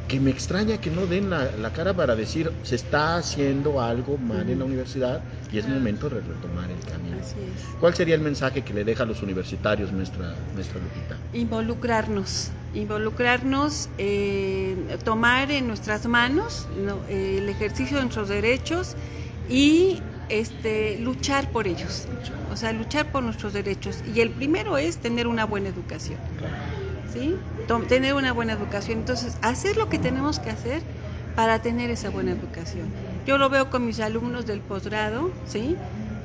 Que me extraña que no den la, la cara para decir se está haciendo algo mal en la universidad y es Claro. momento de retomar el camino. Así es. ¿Cuál sería el mensaje que le deja a los universitarios nuestra, nuestra Lupita? Involucrarnos, involucrarnos, eh, tomar en nuestras manos ¿no? eh, el ejercicio de nuestros derechos y este, luchar por ellos, o sea, luchar por nuestros derechos. Y el primero es tener una buena educación. ¿Sí? Tener una buena educación. Entonces, hacer lo que tenemos que hacer para tener esa buena educación. Yo lo veo con mis alumnos del posgrado, ¿sí?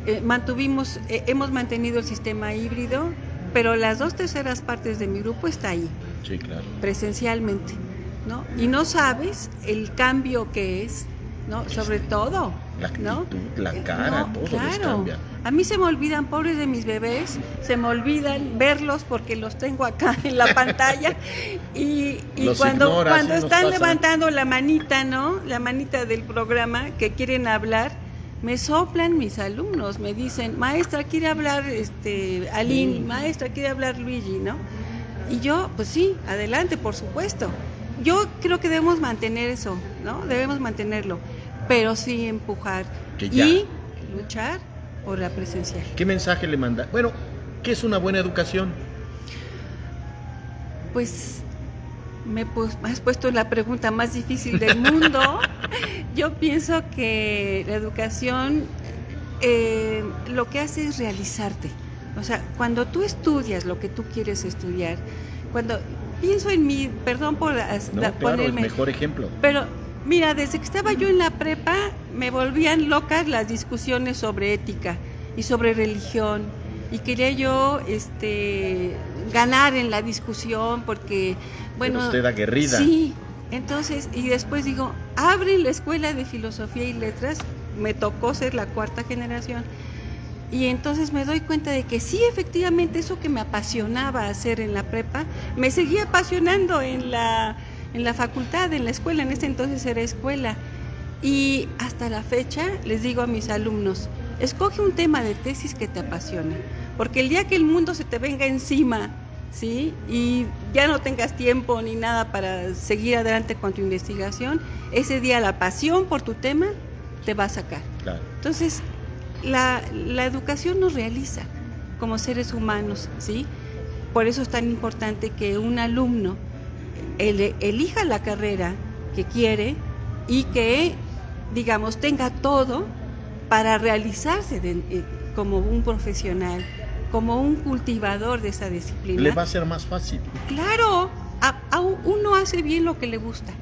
Eh, mantuvimos, eh, hemos mantenido el sistema híbrido, pero las dos terceras partes de mi grupo está ahí. Sí, claro. Presencialmente, ¿no? Y no sabes el cambio que es, ¿no? Sobre todo, La ¿no? la Eh, cara, no, todo les claro. cambia. A mí se me olvidan, pobres de mis bebés, se me olvidan verlos porque los tengo acá en la pantalla y, y cuando, ignoras, están levantando la manita, ¿no? La manita del programa que quieren hablar, me soplan mis alumnos, me dicen, maestra, quiere hablar este, Aline, maestra, quiere hablar Luigi, ¿no? Y yo, pues sí, adelante, por supuesto. Yo creo que debemos mantener eso, ¿no? Debemos mantenerlo, pero sí empujar y luchar por la presencial. ¿Qué mensaje le manda? Bueno, ¿qué es una buena educación? Pues me has puesto la pregunta más difícil del mundo. Yo pienso que la educación eh, lo que hace es realizarte. O sea, cuando tú estudias lo que tú quieres estudiar, cuando pienso en mí, perdón por No, da- claro, el mejor ejemplo. pero mira, desde que estaba yo en la prepa me volvían locas las discusiones sobre ética y sobre religión y quería yo este ganar en la discusión porque bueno, usted aguerrida. Sí, entonces y después digo, abre la escuela de filosofía y letras, me tocó ser la cuarta generación. Y entonces me doy cuenta de que sí, efectivamente, eso que me apasionaba hacer en la prepa, me seguía apasionando en la, en la facultad, en la escuela, en ese entonces era escuela. Y hasta la fecha les digo a mis alumnos, escoge un tema de tesis que te apasione, porque el día que el mundo se te venga encima, ¿sí? Y ya no tengas tiempo ni nada para seguir adelante con tu investigación, ese día la pasión por tu tema te va a sacar. Claro. Entonces, la, la educación nos realiza como seres humanos, ¿sí? Por eso es tan importante que un alumno ele- elija la carrera que quiere y que, digamos, tenga todo para realizarse de- eh, como un profesional, como un cultivador de esa disciplina. Le va a ser más fácil. Claro, a- a uno hace bien lo que le gusta,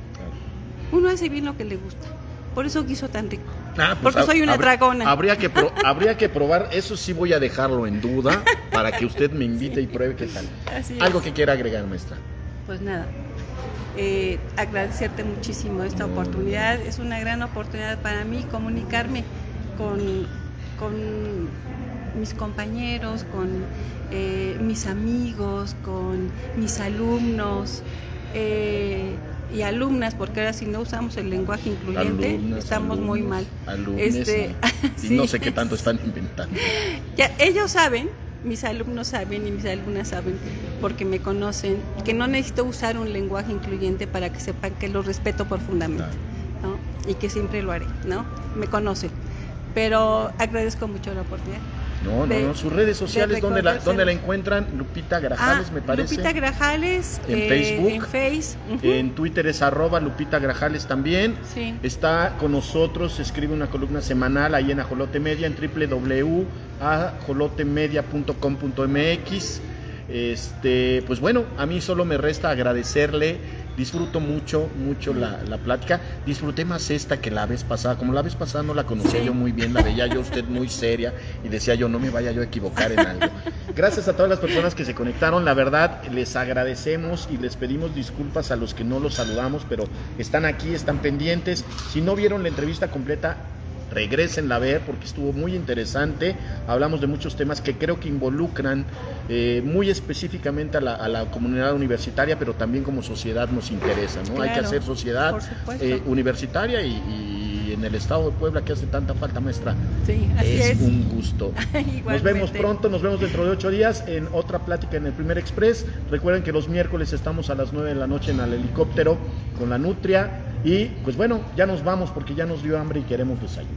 uno hace bien lo que le gusta. Por eso guiso tan rico. Ah, pues Porque soy una dragona. Habría que, pro- habría que probar, eso sí voy a dejarlo en duda para que usted me invite y pruebe qué tal. Así es. Algo que quiera agregar, maestra. Pues nada, eh, agradecerte muchísimo esta oportunidad. Es una gran oportunidad para mí comunicarme con, con mis compañeros, con eh, mis amigos, con mis alumnos eh, y alumnas, porque ahora si no usamos el lenguaje incluyente, Alumnas, estamos muy mal. alumnes, Este, y, no sé qué tanto están inventando. Ya, ellos saben, mis alumnos saben y mis alumnas saben, porque me conocen, que no necesito usar un lenguaje incluyente para que sepan que lo respeto profundamente, ¿no? Y que siempre lo haré, ¿no? Me conocen. Pero agradezco mucho la oportunidad. No, no, De- no, sus redes sociales, ¿dónde la. ¿dónde la encuentran? Lupita Grajales, Ah, me parece. Lupita Grajales. En eh, Facebook. En Face. ujú, En Twitter es arroba Lupita Grajales también. Sí. Está con nosotros, escribe una columna semanal ahí en Ajolote Media en www.ajolotemedia.com.mx. Este, pues bueno, a mí solo me resta agradecerle. Disfruto mucho, mucho la, la plática. Disfruté más esta que la vez pasada. Como la vez pasada no la conocía Sí. yo muy bien, la veía yo usted muy seria y decía yo, no me vaya yo a equivocar en algo. Gracias a todas las personas que se conectaron. La verdad, les agradecemos y les pedimos disculpas a los que no los saludamos, pero están aquí, están pendientes. Si no vieron la entrevista completa, regresen a ver porque estuvo muy interesante. Hablamos de muchos temas que creo que involucran eh, muy específicamente a la, a la comunidad universitaria, pero también como sociedad nos interesa. ¿no? Hay que hacer sociedad eh, universitaria y, y en el estado de Puebla que hace tanta falta, maestra. Sí, así es, es. un gusto. Nos vemos pronto, nos vemos dentro de ocho días en otra plática en el primer express. Recuerden que los miércoles estamos a las nueve de la noche en el helicóptero con la Nutria. Y pues bueno, ya nos vamos porque ya nos dio hambre y queremos desayunar.